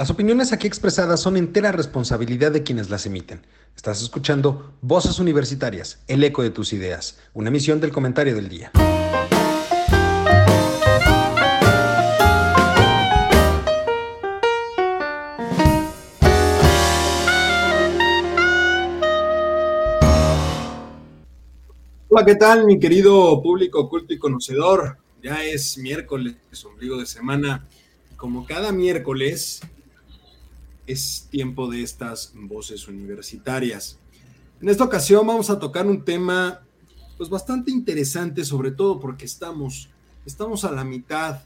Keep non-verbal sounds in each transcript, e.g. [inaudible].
Las opiniones aquí expresadas son entera responsabilidad de quienes las emiten. Estás escuchando Voces Universitarias, el eco de tus ideas, una emisión del comentario del día. Hola, ¿qué tal, mi querido público culto y conocedor? Ya es miércoles, ombligo de semana. Como cada miércoles, es tiempo de estas voces universitarias. En esta ocasión vamos a tocar un tema pues bastante interesante, sobre todo porque estamos, estamos a la mitad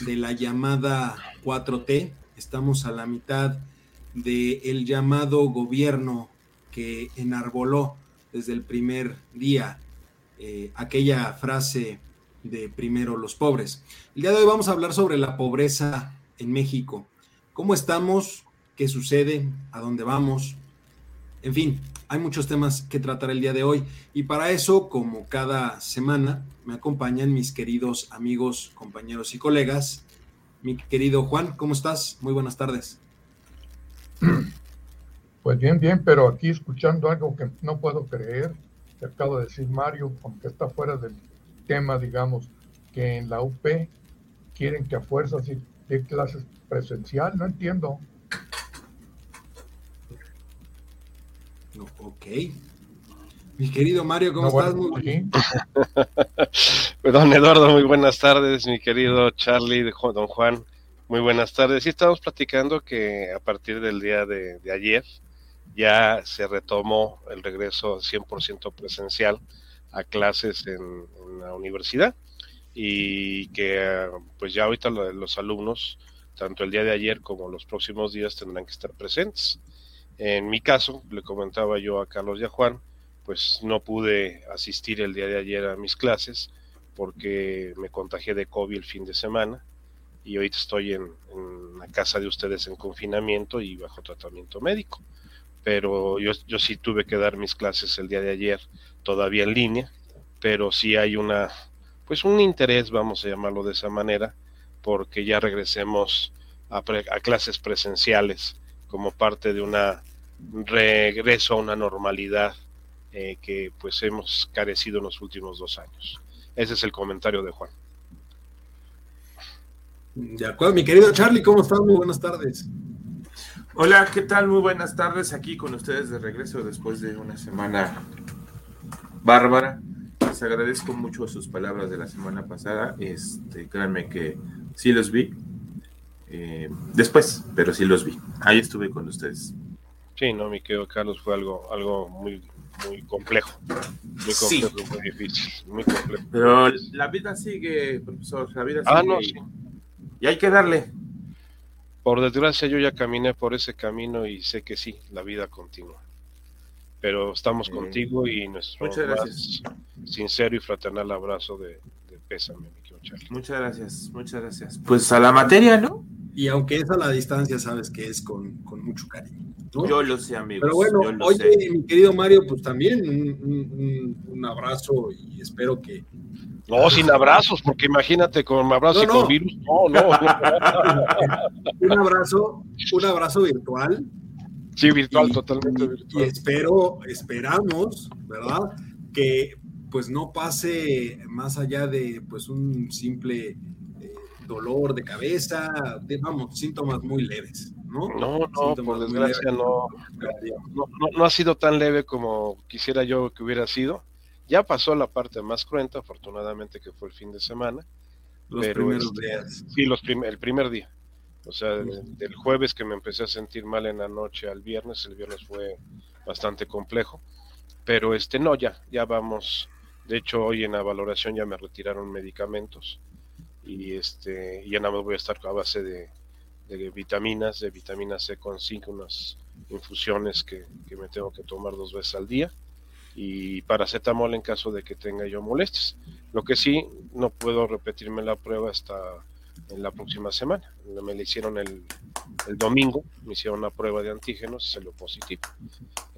de la llamada 4T, estamos a la mitad del el llamado gobierno que enarboló desde el primer día eh, aquella frase de primero los pobres. El día de hoy vamos a hablar sobre la pobreza en México. ¿Cómo estamos? Qué sucede, a dónde vamos. En fin, hay muchos temas que tratar el día de hoy y para eso, como cada semana, me acompañan mis queridos amigos, compañeros y colegas. Mi querido Juan, ¿cómo estás? Muy buenas tardes. [clears throat] Pues bien, bien, pero aquí escuchando algo que no puedo creer, que acaba de decir Mario, aunque está fuera del tema, digamos, que en la UP quieren que a fuerzas de clases presencial, no entiendo. Ok. Mi querido Mario, ¿cómo estás? Perdón, [laughs] Eduardo, muy buenas tardes. Mi querido Charlie, don Juan, muy buenas tardes. Sí, estamos platicando que a partir del día de, ayer ya se retomó el regreso 100% presencial a clases en, la universidad y que pues ya ahorita los alumnos, tanto el día de ayer como los próximos días, tendrán que estar presentes. En mi caso, le comentaba yo a Carlos y a Juan, pues no pude asistir el día de ayer a mis clases porque me contagié de COVID el fin de semana y ahorita estoy en, la casa de ustedes en confinamiento y bajo tratamiento médico. Pero yo, yo sí tuve que dar mis clases el día de ayer todavía en línea, pero sí hay una, pues un interés, vamos a llamarlo de esa manera, porque ya regresemos a, a clases presenciales como parte de una regreso a una normalidad eh, que pues hemos carecido en los últimos dos años. Ese es el comentario de Juan. De acuerdo, mi querido Charlie, ¿cómo estás? Muy buenas tardes. Hola, ¿qué tal? Muy buenas tardes aquí con ustedes de regreso después de una semana bárbara. Les agradezco mucho sus palabras de la semana pasada. Este, créanme que sí los vi. Eh, después, pero sí los vi. Ahí estuve con ustedes. Sí, no, mi querido Carlos, fue algo, algo muy, muy complejo. Muy complejo, muy difícil, muy complejo. Pero la vida sigue, profesor, la vida ah, sigue. No, sí. Y hay que darle. Por desgracia, yo ya caminé por ese camino y sé que sí, la vida continúa. Pero estamos contigo y nuestro más sincero y fraternal abrazo de, de pésame, mi querido Charlie. Muchas gracias, muchas gracias. Pues a la materia, ¿no? Y aunque es a la distancia, sabes que es con, con mucho cariño. Yo lo sé, amigo. Pero bueno, oye, mi querido Mario, pues también un, abrazo y espero que. No, sin abrazos, porque imagínate con abrazo y con virus. No, no. [laughs] un abrazo, un abrazo virtual. Sí, virtual, totalmente virtual. Y espero, esperamos, ¿verdad? Que pues no pase más allá de pues un simple dolor de cabeza, vamos, síntomas muy leves. ¿no? No, no, por desgracia no, no, ha sido tan leve como quisiera yo que hubiera sido. Ya pasó la parte más cruenta, afortunadamente que fue el fin de semana. Los primeros este, días. Sí, los el primer día. O sea, del, jueves que me empecé a sentir mal en la noche al viernes, el viernes fue bastante complejo. Pero este no, ya, ya vamos. De hecho, hoy en la valoración ya me retiraron medicamentos y este ya nada más voy a estar a base de, de vitaminas, de vitamina C con zinc, unas infusiones que, me tengo que tomar dos veces al día y paracetamol en caso de que tenga yo molestias. Lo que sí, no puedo repetirme la prueba hasta en la próxima semana. Me la hicieron el, domingo, me hicieron una prueba de antígenos y salió positivo.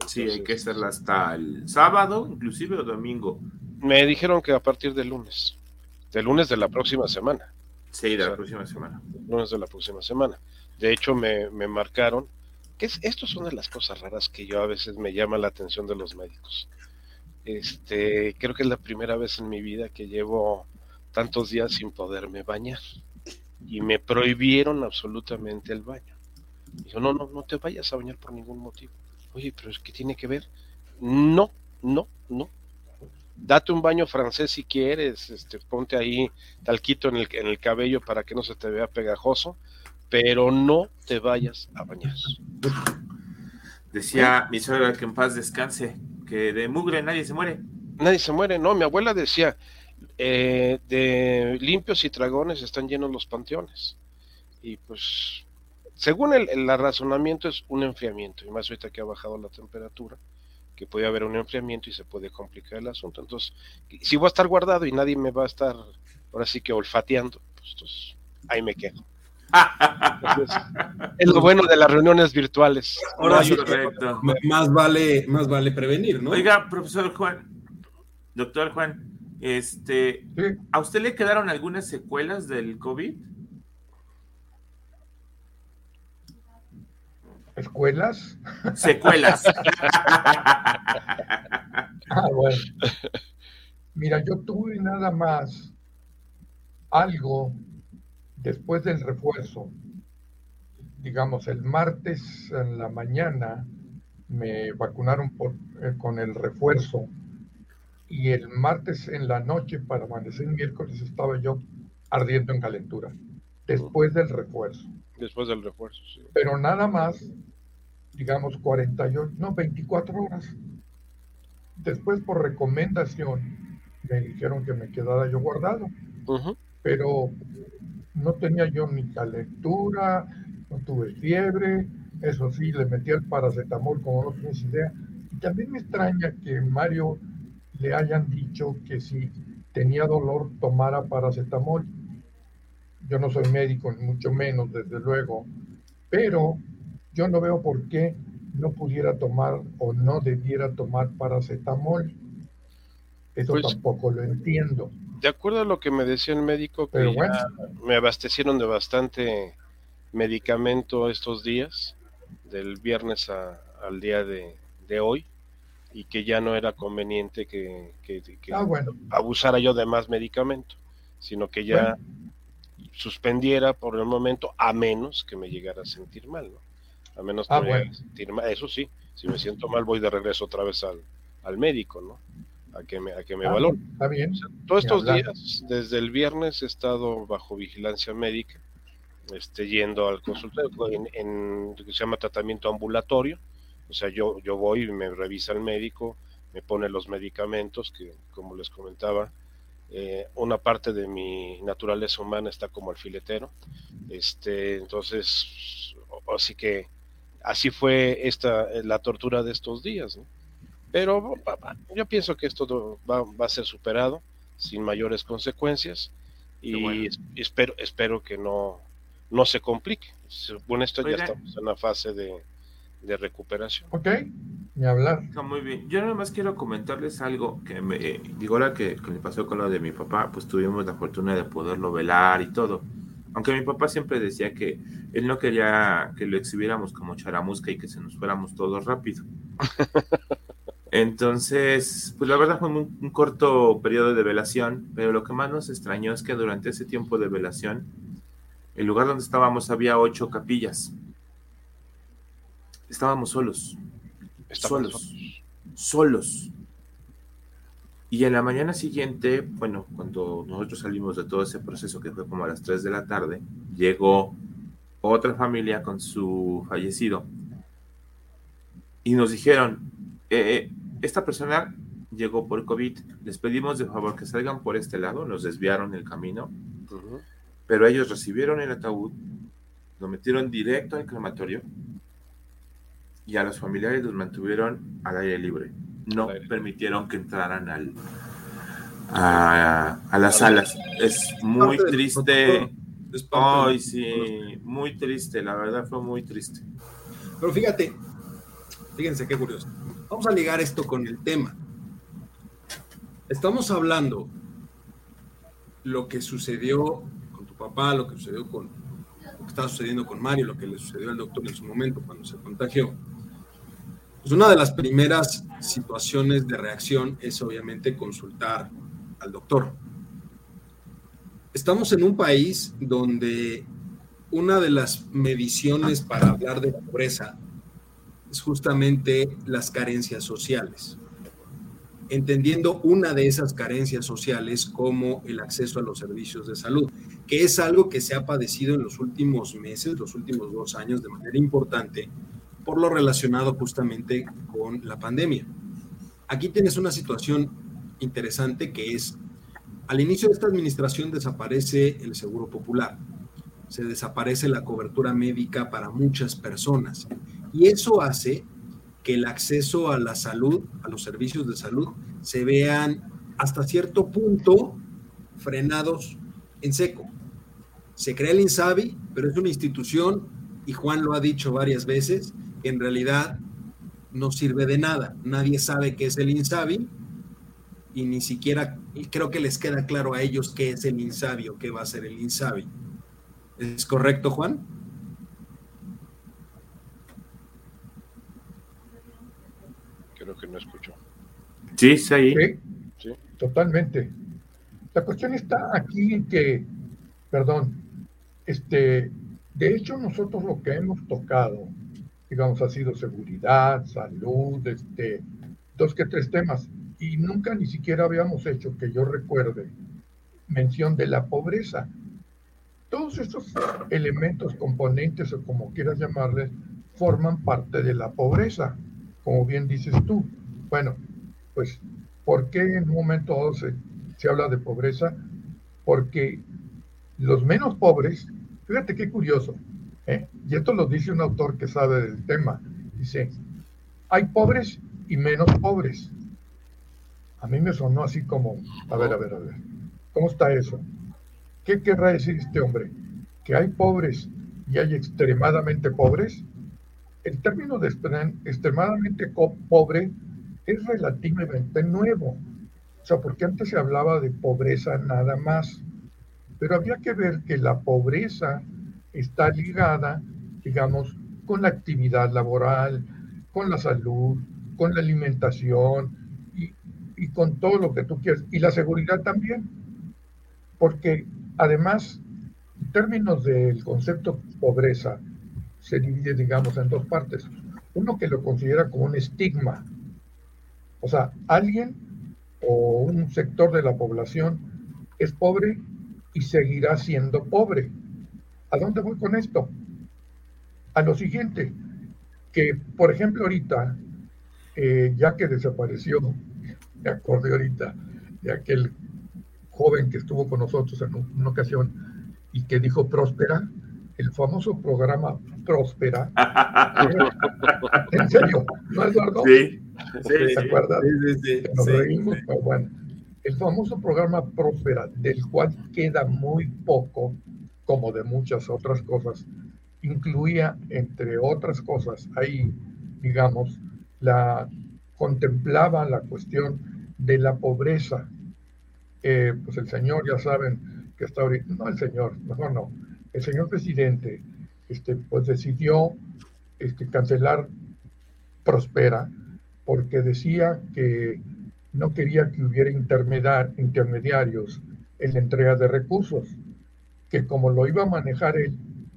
sí, hay que hacerla hasta el sábado, inclusive o domingo. Me dijeron que a partir del lunes, del lunes de la próxima semana. Sí, de la próxima semana. Lunes de la próxima semana. De hecho, me, me marcaron, que es, esto es una de las cosas raras que yo a veces me llama la atención de los médicos. Este, creo que es la primera vez en mi vida que llevo tantos días sin poderme bañar y me prohibieron absolutamente el baño. Dijo, no, no, no te vayas a bañar por ningún motivo. Oye, pero es que tiene que ver. No, no, no. Date un baño francés si quieres, este, ponte ahí talquito en el, en el cabello para que no se te vea pegajoso, pero no te vayas a bañar. Decía mi suegra que en paz descanse, que de mugre nadie se muere. Nadie se muere, no, mi abuela decía, eh, de limpios y dragones están llenos los panteones. Y pues, según el, el, razonamiento es un enfriamiento, y más ahorita que ha bajado la temperatura, que puede haber un enfriamiento y se puede complicar el asunto. Entonces, si voy a estar guardado y nadie me va a estar ahora sí que olfateando, pues entonces, ahí me quedo. Entonces, es lo bueno de las reuniones virtuales. Ahora sí, correcto. Más vale, más vale prevenir, ¿no? Oiga, profesor Juan, doctor Juan, este, Sí. ¿a usted le quedaron algunas secuelas del COVID? ¿Escuelas? Secuelas. [laughs] Ah, bueno. Mira, yo tuve nada más algo después del refuerzo. Digamos, el martes en la mañana me vacunaron por, eh, con el refuerzo y el martes en la noche para amanecer miércoles estaba yo ardiendo en calentura después del refuerzo. Después del refuerzo, sí. Pero nada más, digamos, 48, no, 24 horas. Después, por recomendación, me dijeron que me quedara yo guardado, pero no tenía yo ni calentura, no tuve fiebre, eso sí, le metí el paracetamol como no tienes idea. Y también me extraña que Mario le hayan dicho que si tenía dolor tomara paracetamol. Yo no soy médico, ni mucho menos, desde luego, pero yo no veo por qué no pudiera tomar o no debiera tomar paracetamol. Eso Pues- tampoco lo entiendo. De acuerdo a lo que me decía el médico, que Pero ya bueno. me abastecieron de bastante medicamento estos días, del viernes a- al día de, de hoy, y que ya no era conveniente que, que- que Ah, bueno, abusara yo de más medicamento, sino que ya suspendiera por el momento, a menos que me llegara a sentir mal, ¿no? A menos que Ah, me llegara bueno. a sentir mal. Eso sí, si me siento mal, voy de regreso otra vez al, al médico, ¿no? A que me, a que me ah, valore. está bien. Todos estos días, desde el viernes, he estado bajo vigilancia médica, este, yendo al consultorio en, en lo que se llama tratamiento ambulatorio. O sea, yo, yo voy y me revisa el médico, me pone los medicamentos, que como les comentaba, eh, una parte de mi naturaleza humana está como alfiletero. Este, entonces, así que así fue esta la tortura de estos días, ¿no? Pero yo pienso que esto va, va a ser superado sin mayores consecuencias y bueno. espero, espero que no, no se complique. Según esto ya estamos en la fase de, de recuperación. Ok, ni hablar. Está muy bien. Yo nada más quiero comentarles algo que me eh, digo ahora que, que me pasó con lo de mi papá, pues tuvimos la fortuna de poderlo velar y todo. Aunque mi papá siempre decía que él no quería que lo exhibiéramos como charamusca y que se nos fuéramos todos rápido. [laughs] Entonces, pues la verdad fue un, un corto periodo de velación, pero lo que más nos extrañó es que durante ese tiempo de velación, el lugar donde estábamos había ocho capillas. Estábamos solos Solos, solos. Y en la mañana siguiente, bueno, cuando nosotros salimos de todo ese proceso que fue como a las 3 de la tarde, llegó otra familia con su fallecido y nos dijeron, eh, eh, esta persona llegó por COVID, les pedimos de favor que salgan por este lado, nos desviaron el camino, pero ellos recibieron el ataúd, lo metieron directo al crematorio y a los familiares los mantuvieron al aire libre. No aire. permitieron que entraran al, a, a las salas. Es muy triste. Ay, sí, muy triste, la verdad fue muy triste. Pero fíjate, fíjense qué curioso. Vamos a ligar esto con el tema. Estamos hablando lo que sucedió con tu papá, lo que sucedió con lo que estaba sucediendo con Mario, lo que le sucedió al doctor en su momento cuando se contagió, pues una de las primeras situaciones de reacción es obviamente consultar al doctor. Estamos en un país donde una de las mediciones para hablar de pobreza es justamente las carencias sociales, entendiendo una de esas carencias sociales como el acceso a los servicios de salud, que es algo que se ha padecido en los últimos meses, los últimos dos años de manera importante, por lo relacionado justamente con la pandemia. Aquí tienes una situación interesante que es, al inicio de esta administración desaparece el Seguro Popular, se desaparece la cobertura médica para muchas personas y eso hace que el acceso a la salud, a los servicios de salud, se vean hasta cierto punto frenados en seco. Se crea el INSABI, pero es una institución, y Juan lo ha dicho varias veces, en realidad no sirve de nada. Nadie sabe qué es el INSABI y ni siquiera creo que les queda claro a ellos qué es el INSABI o qué va a ser el INSABI. ¿Es correcto, Juan? Creo que no escuchó. Sí, sí. sí. Totalmente. La cuestión está aquí en que, perdón, este, de hecho nosotros lo que hemos tocado digamos, ha sido seguridad, salud, este, dos que tres temas. Y nunca ni siquiera habíamos hecho, que yo recuerde, mención de la pobreza. Todos estos elementos, componentes o como quieras llamarles, forman parte de la pobreza, como bien dices tú. Bueno, pues, ¿por qué en un momento se, se habla de pobreza? Porque los menos pobres, fíjate qué curioso. Y esto lo dice un autor que sabe del tema. Dice, hay pobres y menos pobres. A mí me sonó así como, a ver, a ver, a ver, ¿cómo está eso? ¿Qué querrá decir este hombre? ¿Que hay pobres y hay extremadamente pobres? El término de extremadamente pobre es relativamente nuevo. O sea, porque antes se hablaba de pobreza nada más. Pero había que ver que la pobreza está ligada, digamos, con la actividad laboral, con la salud, con la alimentación y, con todo lo que tú quieras. Y la seguridad también, porque además, en términos del concepto pobreza, se divide, digamos, en dos partes. Uno que lo considera como un estigma, o sea, alguien o un sector de la población es pobre y seguirá siendo pobre. ¿A dónde voy con esto? A lo siguiente, que por ejemplo ahorita, eh, ya que desapareció, me acordé ahorita de aquel joven que estuvo con nosotros en una ocasión y que dijo próspera, el famoso programa Próspera. en serio, ¿no, Eduardo? Sí, sí, ¿Te acuerdas? Sí, sí, Nos reímos, pero bueno. El famoso programa Próspera, del cual queda muy poco, como de muchas otras cosas, incluía, entre otras cosas, ahí, digamos, la contemplaba la cuestión de la pobreza. Eh, pues el señor, ya saben, que está ahorita, no el señor, mejor no, el señor presidente, este, pues decidió este, cancelar Prospera porque decía que no quería que hubiera intermediarios en la entrega de recursos que como lo iba a manejar él,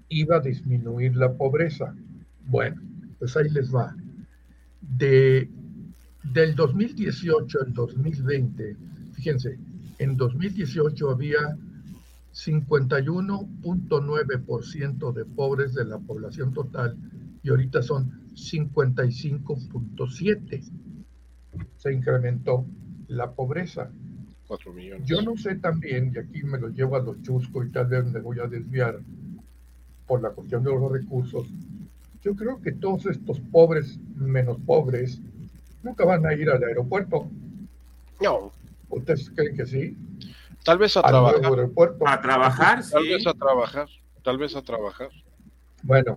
iba a disminuir la pobreza. Bueno, pues ahí les va. De, del 2018 al 2020, fíjense, en 2018 había 51.9% de pobres de la población total y ahorita son 55.7. Se incrementó la pobreza. Yo no sé también, y aquí me lo llevo a los chuscos y tal vez me voy a desviar por la cuestión de los recursos, yo creo que todos estos pobres menos pobres nunca van a ir al aeropuerto. No. ¿Ustedes creen que sí? Tal vez a trabajar. A trabajar, Tal vez a trabajar. Tal vez a trabajar. Bueno,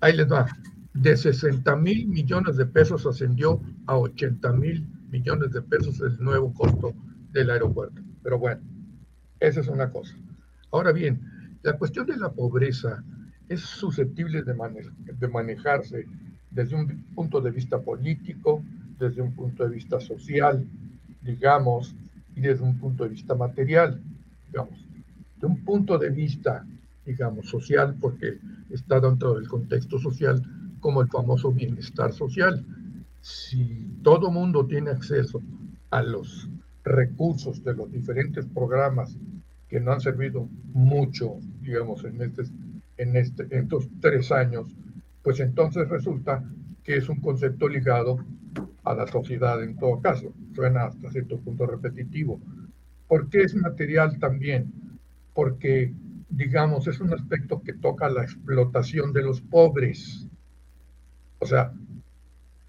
ahí les va. De 60 mil millones de pesos ascendió a 80 mil millones de pesos el nuevo costo del aeropuerto. Pero bueno, esa es una cosa. Ahora bien, La cuestión de la pobreza es susceptible de, de manejarse desde un punto de vista político, desde un punto de vista social, digamos, y desde un punto de vista material, digamos. De un punto de vista, digamos, social, porque está dentro del contexto social como el famoso bienestar social. Si todo mundo tiene acceso a los recursos de los diferentes programas que no han servido mucho, digamos, en, este, en, este, en estos tres años, pues entonces resulta que es un concepto ligado a la sociedad en todo caso. Suena hasta cierto punto repetitivo. ¿Por qué es material también? Porque, digamos, es un aspecto que toca la explotación de los pobres. O sea,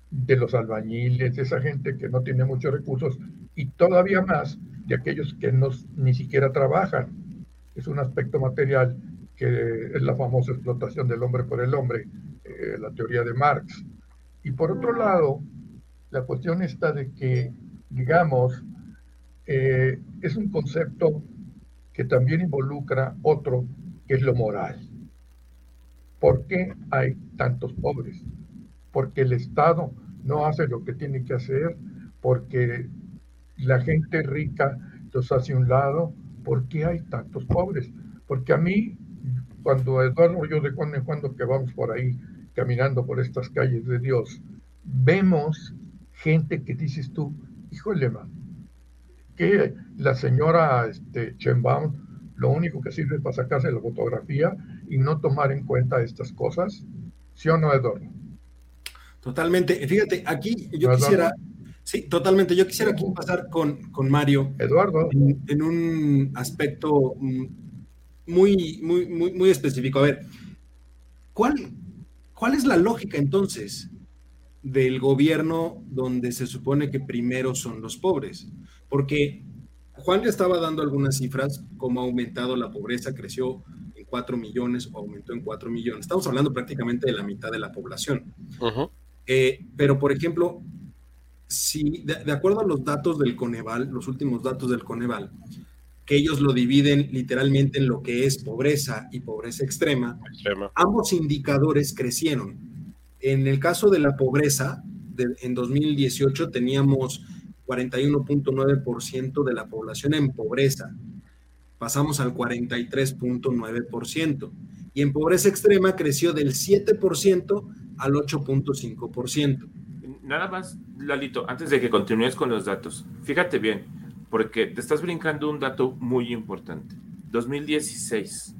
de los albañiles, de esa gente que no tiene muchos recursos y todavía más de aquellos que no, ni siquiera trabajan. Es un aspecto material que es la famosa explotación del hombre por el hombre, eh, la teoría de Marx. Y por otro lado, la cuestión está de que, digamos, eh, es un concepto que también involucra otro, que es lo moral. ¿Por qué hay tantos pobres? Porque el Estado no hace lo que tiene que hacer, porque la gente rica los hace a un lado. ¿Por qué hay tantos pobres? Porque a mí, cuando Eduardo yo de cuando en cuando que vamos por ahí caminando por estas calles de Dios, vemos gente que dices tú, híjole, man, que la señora este, Chenbaum lo único que sirve es para sacarse la fotografía y no tomar en cuenta estas cosas, ¿sí o no, Eduardo? Totalmente. Fíjate, aquí yo quisiera, sí, totalmente, yo quisiera aquí pasar con, con Mario. Eduardo. En, un aspecto mm, muy, muy, muy, muy específico. A ver, ¿cuál, ¿cuál es la lógica entonces del gobierno donde se supone que primero son los pobres. Porque Juan le estaba dando algunas cifras, cómo ha aumentado la pobreza, creció en 4 millones o aumentó en 4 millones. Estamos hablando prácticamente de la mitad de la población. Eh, pero, por ejemplo, si de, acuerdo a los datos del Coneval, los últimos datos del Coneval, que ellos lo dividen literalmente en lo que es pobreza y pobreza extrema. ambos indicadores crecieron en el caso de la pobreza, en 2018 teníamos 41.9% de la población en pobreza. Pasamos al 43.9%. Y en pobreza extrema creció del 7% al 8.5%. Nada más, Lalito, antes de que continúes con los datos, fíjate bien, porque te estás brincando un dato muy importante. 2016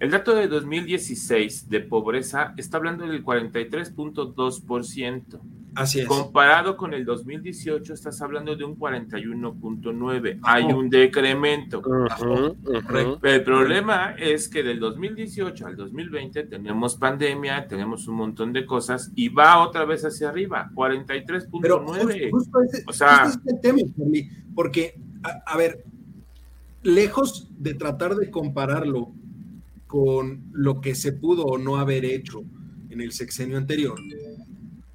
el dato de 2016 de pobreza está hablando del 43.2%. Así es. Comparado con el 2018, estás hablando de un 41.9%. Hay un decremento. El problema es que del 2018 al 2020 tenemos pandemia, tenemos un montón de cosas y va otra vez hacia arriba, 43.9%. O sea, es el tema, porque, a ver, lejos de tratar de compararlo con lo que se pudo o no haber hecho en el sexenio anterior,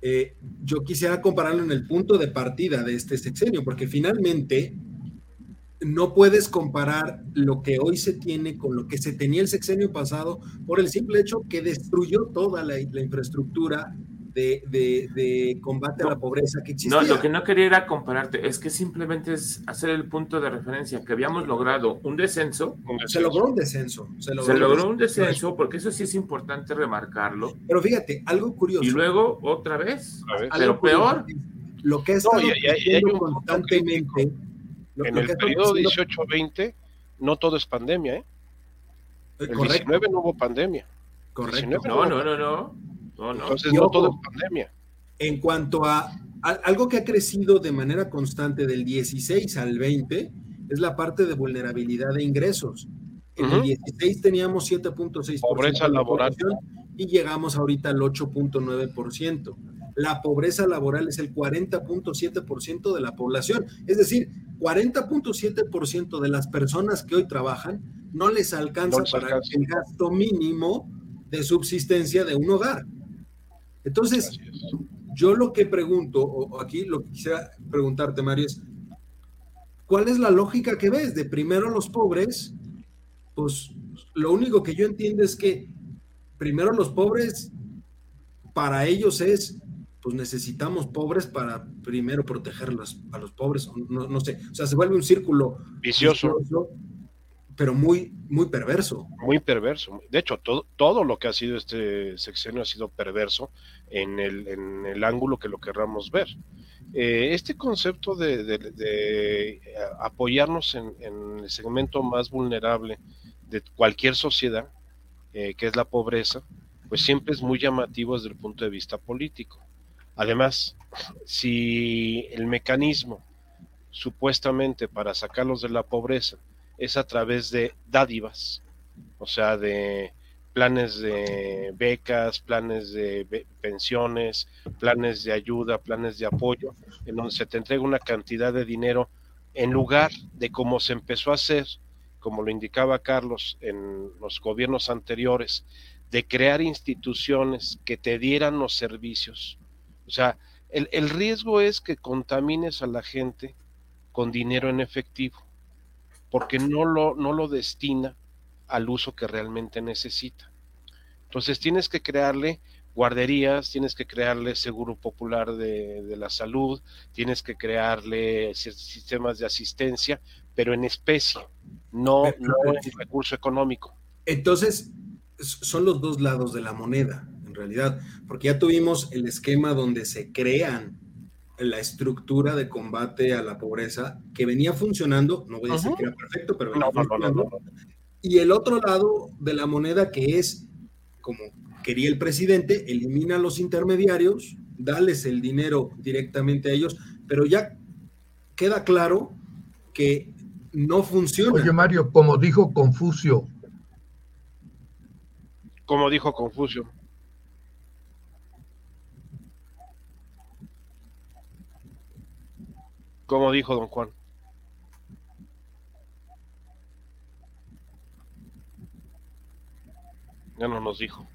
eh, yo quisiera compararlo en el punto de partida de este sexenio, porque finalmente no puedes comparar lo que hoy se tiene con lo que se tenía el sexenio pasado por el simple hecho que destruyó toda la, la infraestructura de, combate a la pobreza que existía. No, lo que no quería era compararte, es que simplemente es hacer el punto de referencia, que habíamos logrado un descenso. Se logró un descenso. Se logró, un descenso, porque eso sí es importante remarcarlo. Pero fíjate, algo curioso. Y luego otra vez, pero peor. Lo que ha estado constantemente... en el periodo 18-20 no todo es pandemia, ¿eh? El 19 no hubo pandemia. Correcto. No, no, no, no. Entonces, no todo es pandemia. En cuanto a, algo que ha crecido de manera constante del 16 al 20, es la parte de vulnerabilidad de ingresos. En el 16 teníamos 7.6% pobreza laboral y llegamos ahorita al 8.9%. La pobreza laboral es el 40.7% de la población, es decir, 40.7% de las personas que hoy trabajan no les alcanza para el gasto mínimo de subsistencia de un hogar. Entonces, yo lo que pregunto, o aquí lo que quisiera preguntarte, Mario, es, ¿cuál es la lógica que ves de primero los pobres? Pues lo único que yo entiendo es que primero los pobres, para ellos es, pues necesitamos pobres para primero proteger a los pobres, no, no sé, o sea, se vuelve un círculo vicioso, pero muy, muy perverso. Muy perverso. De hecho, todo, todo lo que ha sido este sexenio ha sido perverso en el, en el ángulo que lo querramos ver. Eh, este concepto de, apoyarnos en, el segmento más vulnerable de cualquier sociedad, eh, que es la pobreza, pues siempre es muy llamativo desde el punto de vista político. Además, si el mecanismo supuestamente para sacarlos de la pobreza es a través de dádivas, o sea, de planes de becas, planes de pensiones, planes de ayuda, planes de apoyo, en donde se te entrega una cantidad de dinero en lugar de como se empezó a hacer, como lo indicaba Carlos en los gobiernos anteriores, de crear instituciones que te dieran los servicios. O sea, el, el riesgo es que contamines a la gente con dinero en efectivo, porque no lo, no lo destina al uso que realmente necesita. Entonces tienes que crearle guarderías, tienes que crearle seguro popular de, la salud, tienes que crearle sistemas de asistencia, pero en especie, no, no en recurso económico. Entonces, son los dos lados de la moneda, en realidad, porque ya tuvimos el esquema donde se crean la estructura de combate a la pobreza que venía funcionando, no voy a decir que era perfecto, pero venía funcionando. y el otro lado de la moneda que es como quería el presidente, elimina a los intermediarios, dales el dinero directamente a ellos, pero ya queda claro que no funciona. Oye, Mario, como dijo Confucio. Como dijo Confucio. Como dijo don Juan. Ya no nos dijo.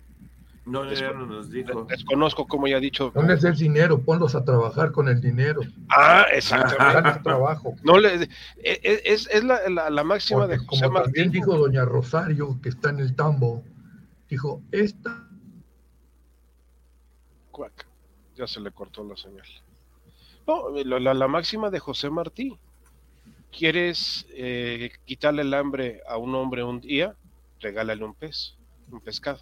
No, ya no nos dijo. Desconozco como ya ha dicho. ¿Dónde es el dinero? Ponlos a trabajar con el dinero. Ah, exactamente. trabajo. No le, es, es la, la, máxima de José como También dijo doña Rosario, que está en el tambo, dijo, esta... Cuac, ya se le cortó la señal. No, la, máxima de José Martí. ¿Quieres eh, quitarle el hambre a un hombre un día? Regálale un pez un pescado.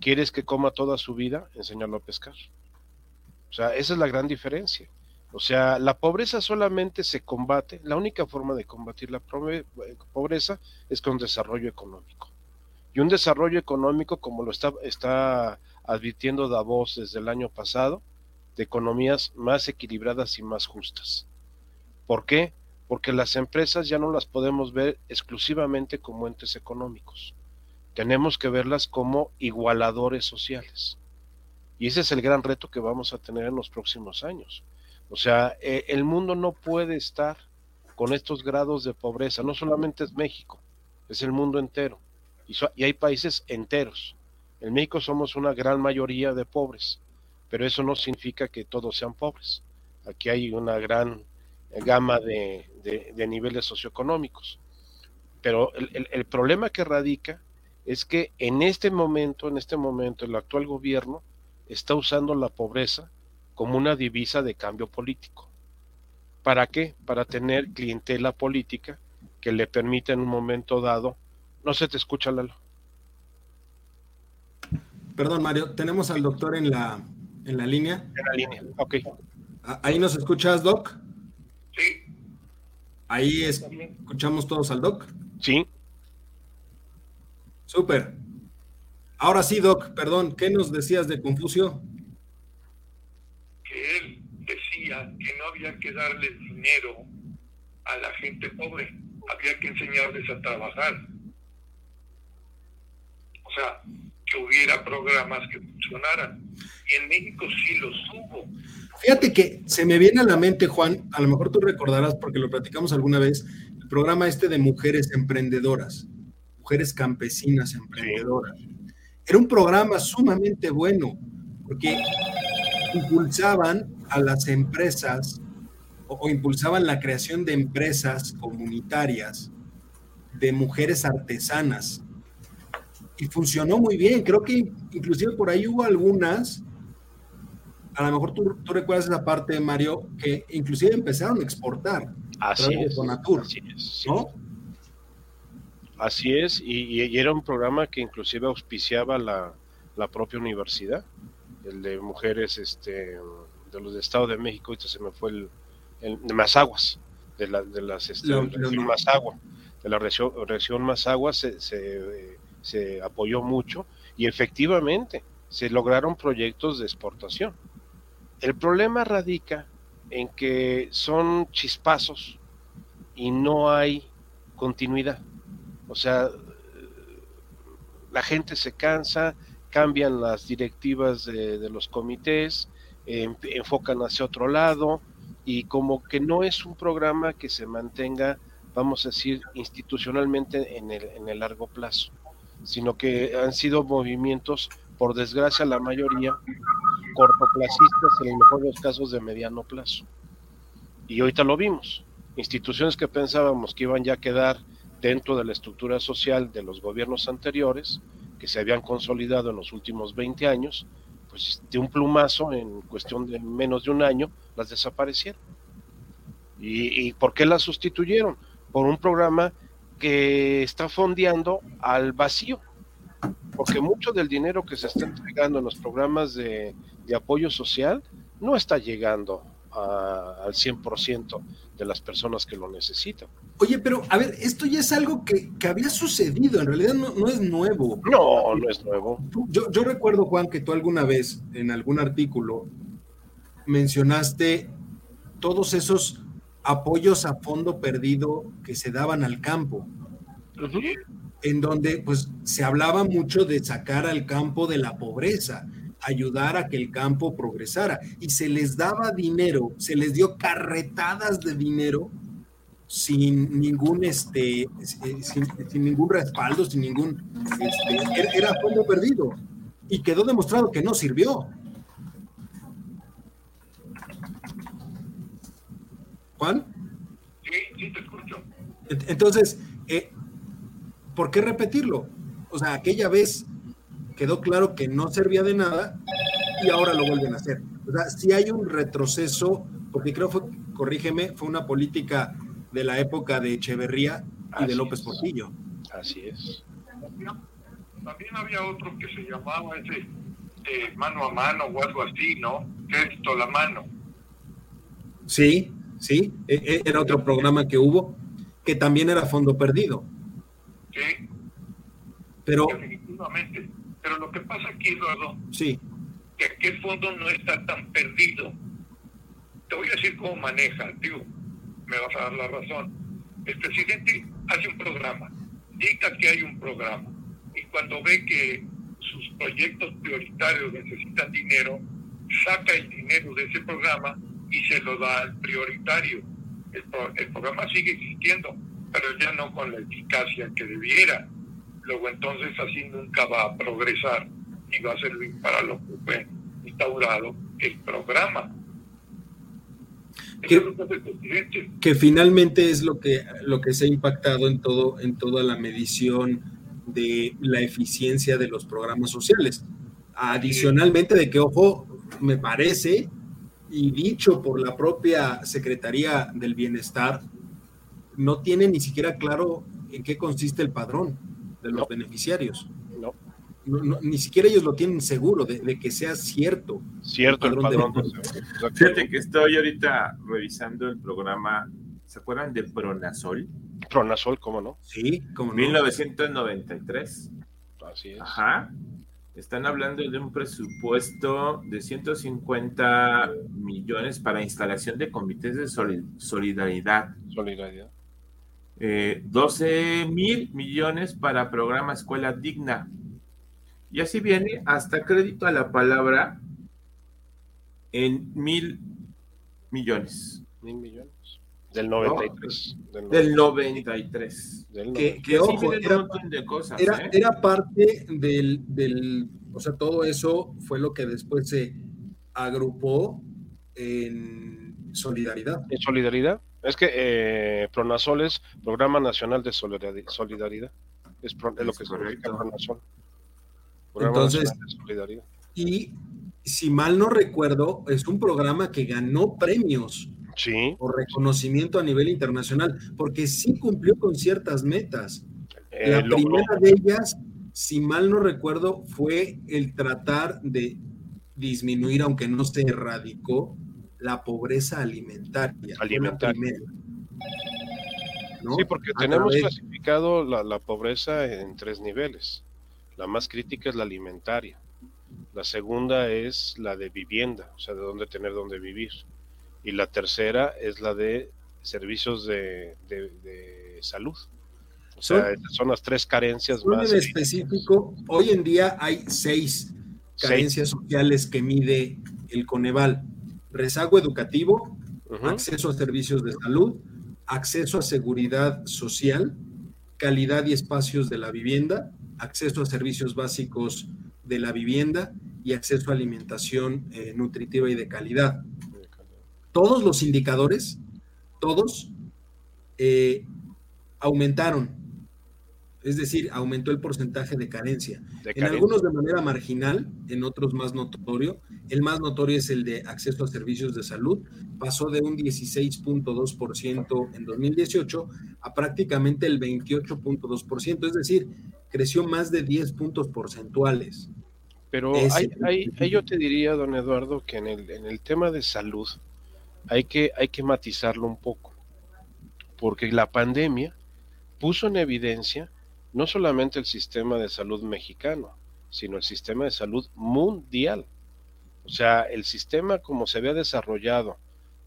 ¿Quieres que coma toda su vida? Enséñalo a pescar. O sea, esa es la gran diferencia. O sea, la pobreza solamente se combate, la única forma de combatir la pobreza es con desarrollo económico. Y un desarrollo económico, como lo está, está advirtiendo Davos desde el año pasado, de economías más equilibradas y más justas. ¿Por qué? Porque las empresas ya no las podemos ver exclusivamente como entes económicos tenemos que verlas como igualadores sociales. Y ese es el gran reto que vamos a tener en los próximos años. O sea, eh, el mundo no puede estar con estos grados de pobreza. No solamente es México, es el mundo entero. Y, y hay países enteros. En México somos una gran mayoría de pobres, pero eso no significa que todos sean pobres. Aquí hay una gran gama de, de, niveles socioeconómicos. Pero el, el problema que radica es que en este momento, en este momento, el actual gobierno está usando la pobreza como una divisa de cambio político. ¿Para qué? Para tener clientela política que le permita en un momento dado. No se te escucha, Lalo. Perdón, Mario, tenemos al doctor en la, en la línea. En la línea, ok. ¿Ahí nos escuchas, Doc? Sí. Ahí escuchamos todos al Doc. Sí. Súper. Ahora sí, Doc, perdón, ¿qué nos decías de Confucio? Que él decía que no había que darle dinero a la gente pobre, había que enseñarles a trabajar. O sea, que hubiera programas que funcionaran. Y en México sí los hubo. Fíjate que se me viene a la mente, Juan, a lo mejor tú recordarás porque lo platicamos alguna vez, el programa este de mujeres emprendedoras mujeres campesinas emprendedoras. Era un programa sumamente bueno porque impulsaban a las empresas o, impulsaban la creación de empresas comunitarias de mujeres artesanas y funcionó muy bien. Creo que inclusive por ahí hubo algunas, a lo mejor tú, tú recuerdas esa parte, Mario, que inclusive empezaron a exportar. Así es. Así es, ¿no? Así es, y, era un programa que inclusive auspiciaba la, la propia universidad, el de mujeres este, de los de Estado de México, y se me fue el, el de Mazaguas, de, la, de las este, de la región, región Mazagua se, se, se apoyó mucho y efectivamente se lograron proyectos de exportación. El problema radica en que son chispazos y no hay continuidad. O sea, la gente se cansa, cambian las directivas de, los comités, enfocan hacia otro lado y como que no es un programa que se mantenga, vamos a decir, institucionalmente en el, en el largo plazo, sino que han sido movimientos, por desgracia la mayoría, cortoplacistas, en el mejor de los casos de mediano plazo. Y ahorita lo vimos. Instituciones que pensábamos que iban ya a quedar dentro de la estructura social de los gobiernos anteriores, que se habían consolidado en los últimos 20 años, pues de un plumazo, en cuestión de menos de un año, las desaparecieron. ¿Y, por qué las sustituyeron? Por un programa que está fondeando al vacío, porque mucho del dinero que se está entregando en los programas de, de apoyo social no está llegando al 100% de las personas que lo necesitan. Oye, pero a ver, esto ya es algo que, había sucedido, en realidad no, es nuevo. No, no es nuevo. Yo, yo recuerdo, Juan, que tú alguna vez en algún artículo mencionaste todos esos apoyos a fondo perdido que se daban al campo, en donde pues se hablaba mucho de sacar al campo de la pobreza ayudar a que el campo progresara. Y se les daba dinero, se les dio carretadas de dinero sin ningún este sin, ningún respaldo, sin ningún este, era fondo perdido y quedó demostrado que no sirvió. Juan? Sí, sí te escucho. Entonces, eh, ¿por qué repetirlo? O sea, aquella vez quedó claro que no servía de nada y ahora lo vuelven a hacer. O sea, si hay un retroceso, porque creo fue, corrígeme, fue una política de la época de Echeverría y de López Portillo. Así es. También, había otro que se llamaba ese eh, mano a mano o algo así, ¿no? Crédito la mano. Sí, sí, e, e, era otro programa que hubo, que también era fondo perdido. Sí. Pero. Definitivamente. Pero lo que pasa aquí, Eduardo, sí. que aquel fondo no está tan perdido. Te voy a decir cómo maneja, tío, me vas a dar la razón. El presidente hace un programa, dicta que hay un programa, y cuando ve que sus proyectos prioritarios necesitan dinero, saca el dinero de ese programa y se lo da al prioritario. El, el programa sigue existiendo, pero ya no con la eficacia que debiera luego entonces así nunca va a progresar y va a servir para lo que fue instaurado el programa. Que, finalmente es lo que, lo que se ha impactado en, todo, en toda la medición de la eficiencia de los programas sociales. Adicionalmente de que, ojo, me parece, y dicho por la propia Secretaría del Bienestar, no tiene ni siquiera claro en qué consiste el padrón de los beneficiarios. No. Ni siquiera ellos lo tienen seguro de, que sea cierto. Cierto el padrón. Fíjate que estoy ahorita revisando el programa, ¿se acuerdan de Pronasol? Pronasol, ¿cómo no? Sí, como no. 1993. Así es. Ajá. Están hablando de un presupuesto de 150 millones para instalación de comités de solidaridad. Solidaridad. 12 eh, mil millones para programa Escuela Digna. Y así viene hasta crédito a la palabra en mil millones. Mil millones. Del 93. del, 93. que, ojo, era, de cosas, ¿eh? era, parte del, del, o sea, todo eso fue lo que después se agrupó en solidaridad. En solidaridad. Es que eh, Pronasol es Programa Nacional de Solidaridad. Es, lo que significa Pronasol. Entonces, y si mal no recuerdo, es un programa que ganó premios sí, o reconocimiento a nivel internacional, porque sí cumplió con ciertas metas. Eh, La logró- primera de ellas, si mal no recuerdo, fue el tratar de disminuir, aunque no se erradicó, la pobreza alimentaria. Alimentaria. Sí, porque A tenemos través- clasificado la, la pobreza en tres niveles. La más crítica es la alimentaria. La segunda es la de vivienda, o sea, de dónde tener dónde vivir. Y la tercera es la de servicios de, de- de salud. O sea, Son- son las tres carencias más. en específico, hoy en día hay seis carencias sociales que mide el Coneval. Rezago educativo, acceso a servicios de salud, acceso a seguridad social, calidad y espacios de la vivienda, acceso a servicios básicos de la vivienda y acceso a alimentación eh, nutritiva y de calidad. Todos los indicadores, todos, eh, aumentaron. Es decir, aumentó el porcentaje de carencia. De En algunos de manera marginal, en otros más notorio. El más notorio es el de acceso a servicios de salud. Pasó de un 16.2% en 2018 a prácticamente el 28.2%. Es decir, creció más de 10 puntos porcentuales. Pero hay, hay- hay- yo te diría, don Eduardo, que en el, en el tema de salud hay que, hay que matizarlo un poco, porque la pandemia puso en evidencia no solamente el sistema de salud mexicano, sino el sistema de salud mundial. O sea, el sistema como se había desarrollado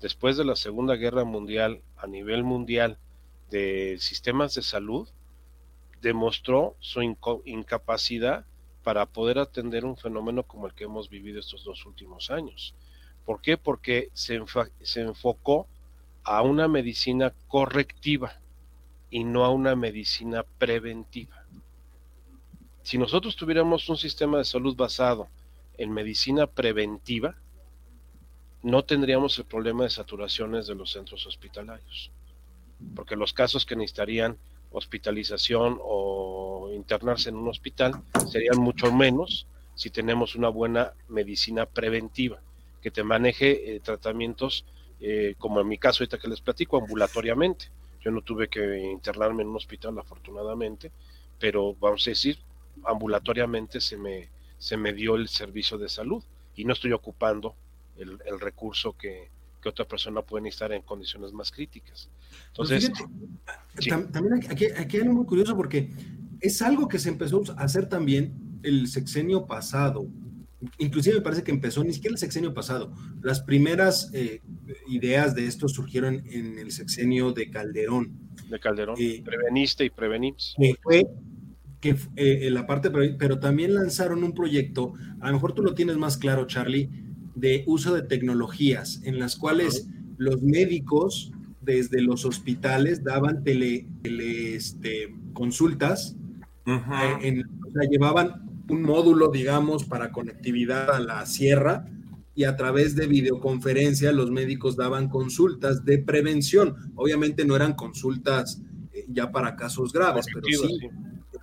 después de la Segunda Guerra Mundial a nivel mundial de sistemas de salud, demostró su incapacidad para poder atender un fenómeno como el que hemos vivido estos dos últimos años. ¿Por qué? Porque se, enfocó a una medicina correctiva y no a una medicina preventiva. Si nosotros tuviéramos un sistema de salud basado en medicina preventiva, no tendríamos el problema de saturaciones de los centros hospitalarios, porque los casos que necesitarían hospitalización o internarse en un hospital serían mucho menos si tenemos una buena medicina preventiva que te maneje eh, tratamientos eh, como en mi caso ahorita que les platico ambulatoriamente yo no tuve que internarme en un hospital afortunadamente pero vamos a decir ambulatoriamente se me se me dio el servicio de salud y no estoy ocupando el, el recurso que, que otra persona puede necesitar en condiciones más críticas entonces fíjate, sí. también aquí, aquí- aquí hay algo muy curioso porque es algo que se empezó a hacer también el sexenio pasado. Inclusive me parece que empezó ni siquiera el sexenio pasado. Las primeras eh, ideas de esto surgieron en el sexenio de Calderón. de Calderón Eh, preveniste y prevenimos que fue que eh, en la parte, pero, pero también lanzaron un proyecto, a lo mejor tú lo tienes más claro, Charlie, de uso de tecnologías, en las cuales los médicos desde los hospitales daban tele, tele, este, consultas, eh, en- o sea, llevaban un módulo, digamos, para conectividad a la sierra y a través de videoconferencia los médicos daban consultas de prevención. Obviamente no eran consultas eh, ya para casos graves, pero sí sí.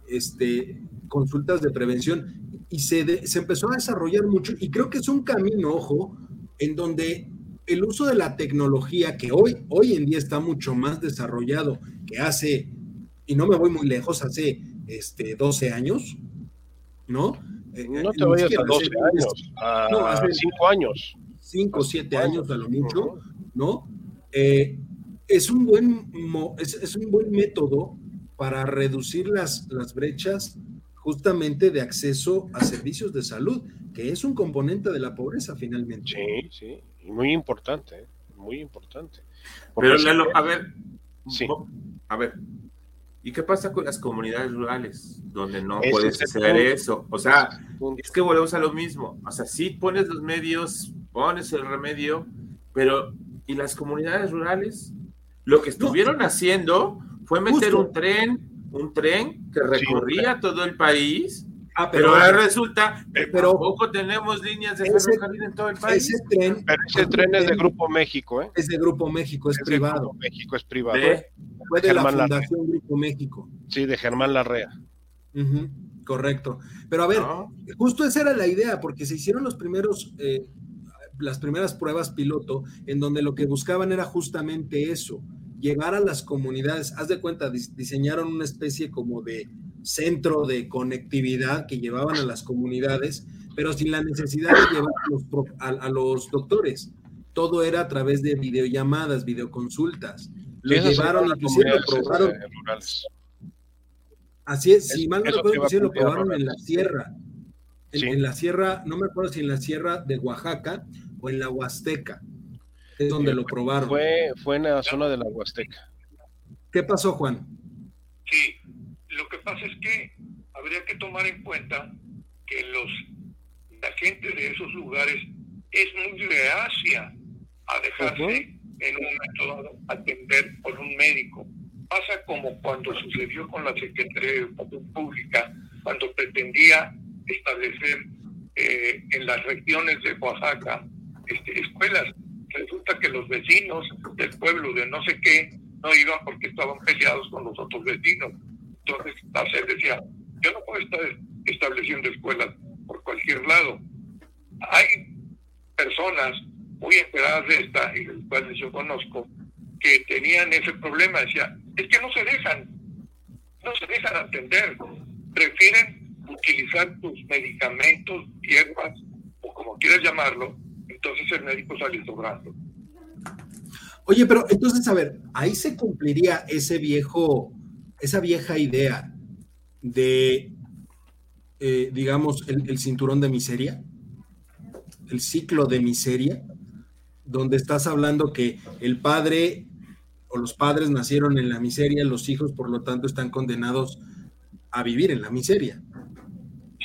este, consultas de prevención y se, de- se empezó a desarrollar mucho y creo que es un camino, ojo, en donde el uso de la tecnología que hoy, hoy en día está mucho más desarrollado que hace, y no me voy muy lejos, hace este, 12 años, ¿no? Eh, No te ni vayas a 12 hace años, a No, hace- 5 años. 5 o 7 años a lo mucho. ¿no? Eh, es, un buen mo- es, es un buen método para reducir las, las brechas justamente de acceso a servicios de salud, que es un componente de la pobreza finalmente. Sí, sí, y muy importante, ¿eh? muy importante. Porque Pero Lalo, a ver, Sí. a ver, ¿y qué pasa con las comunidades rurales donde no Ese puedes hacer punto. eso? O sea, es que volvemos a lo mismo. O sea, sí pones los medios, pones el remedio, pero ¿y las comunidades rurales? Lo que estuvieron haciendo fue meter Justo. un tren, un tren que recorría todo el país, Ah, pero pero, ahora resulta que pero- tampoco tenemos líneas de Ese- ferrocarril en todo el país. ese tren Pero ese tren es de Grupo México, ¿eh? es de Grupo México, es de privado. Grupo México, es privado. De- Fue de la Larrea. Fundación Grupo México. Sí, de Germán Larrea. correcto. Pero a ver, justo esa era la idea, porque se hicieron los primeros, eh, las primeras pruebas piloto, en donde lo que buscaban era justamente eso, llegar a las comunidades. Haz de cuenta, diseñaron una especie como de centro de conectividad que llevaban a las comunidades, pero sin la necesidad de llevar a los, doctores. Todo era a través de videollamadas, videoconsultas. Lo llevaron, inclusive lo probaron. Así es, si mal no recuerdo, lo probaron en la sierra. En, la sierra, no me acuerdo si en la sierra de Oaxaca o en la Huasteca. Es donde lo probaron. Fue, fue en la zona de la Huasteca. ¿Qué pasó, Juan? Sí, lo que pasa es que habría que tomar en cuenta que los la gente de esos lugares es muy reacia a dejarse en un método atender por un médico. Pasa como cuando sucedió con la Secretaría de Educación Pública, cuando pretendía establecer eh, en las regiones de Oaxaca este, escuelas. Resulta que los vecinos del pueblo de no sé qué no iban porque estaban peleados con los otros vecinos. Entonces, SED decía, yo no puedo estar estableciendo escuelas por cualquier lado. Hay personas muy esperadas de esta, y las cuales yo conozco, que tenían ese problema. Decía, es que no se dejan, no se dejan atender. Prefieren utilizar tus medicamentos, hierbas, o como quieras llamarlo, entonces el médico sale sobrando. Oye, pero entonces, a ver, ahí se cumpliría ese viejo esa vieja idea de, eh, digamos, el, cinturón de miseria, el ciclo de miseria, donde estás hablando que el padre o los padres nacieron en la miseria, los hijos, por lo tanto, están condenados a vivir en la miseria.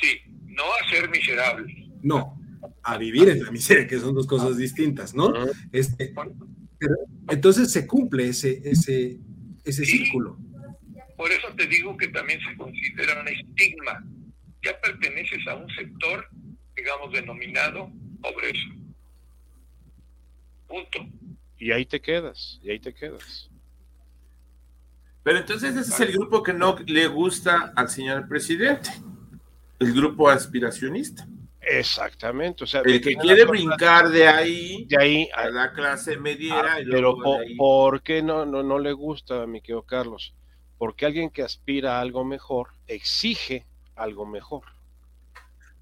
Sí, no a ser miserables. No, a vivir en la miseria, que son dos cosas distintas, ¿no? Este, entonces se cumple ese, ese, ese círculo. Por eso te digo que también se considera un estigma. Ya perteneces a un sector, digamos, denominado pobreza. Punto. Y ahí te quedas, y ahí te quedas. Pero entonces ese es el grupo que no le gusta al señor presidente, el grupo aspiracionista. Exactamente, o sea, el que quiere brincar de ahí, de ahí a, la clase mediera. Ah, pero por, qué no, no, no le gusta, mi querido Carlos? Porque alguien que aspira a algo mejor exige algo mejor.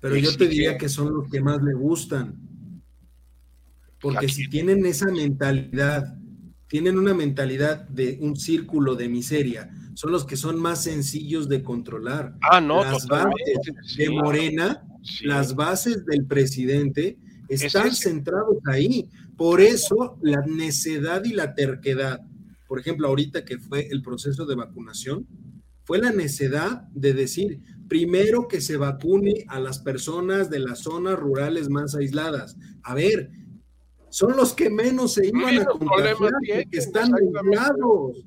Pero yo te diría que son los que más le gustan. Porque si tienen esa mentalidad, tienen una mentalidad de un círculo de miseria, son los que son más sencillos de controlar. Ah, no, las bases de Morena, las bases del presidente están centrados ahí. Por eso la necedad y la terquedad por ejemplo, ahorita que fue el proceso de vacunación, fue la necedad de decir, primero que se vacune a las personas de las zonas rurales más aisladas. A ver, son los que menos se iban a contagiar, que están aislados.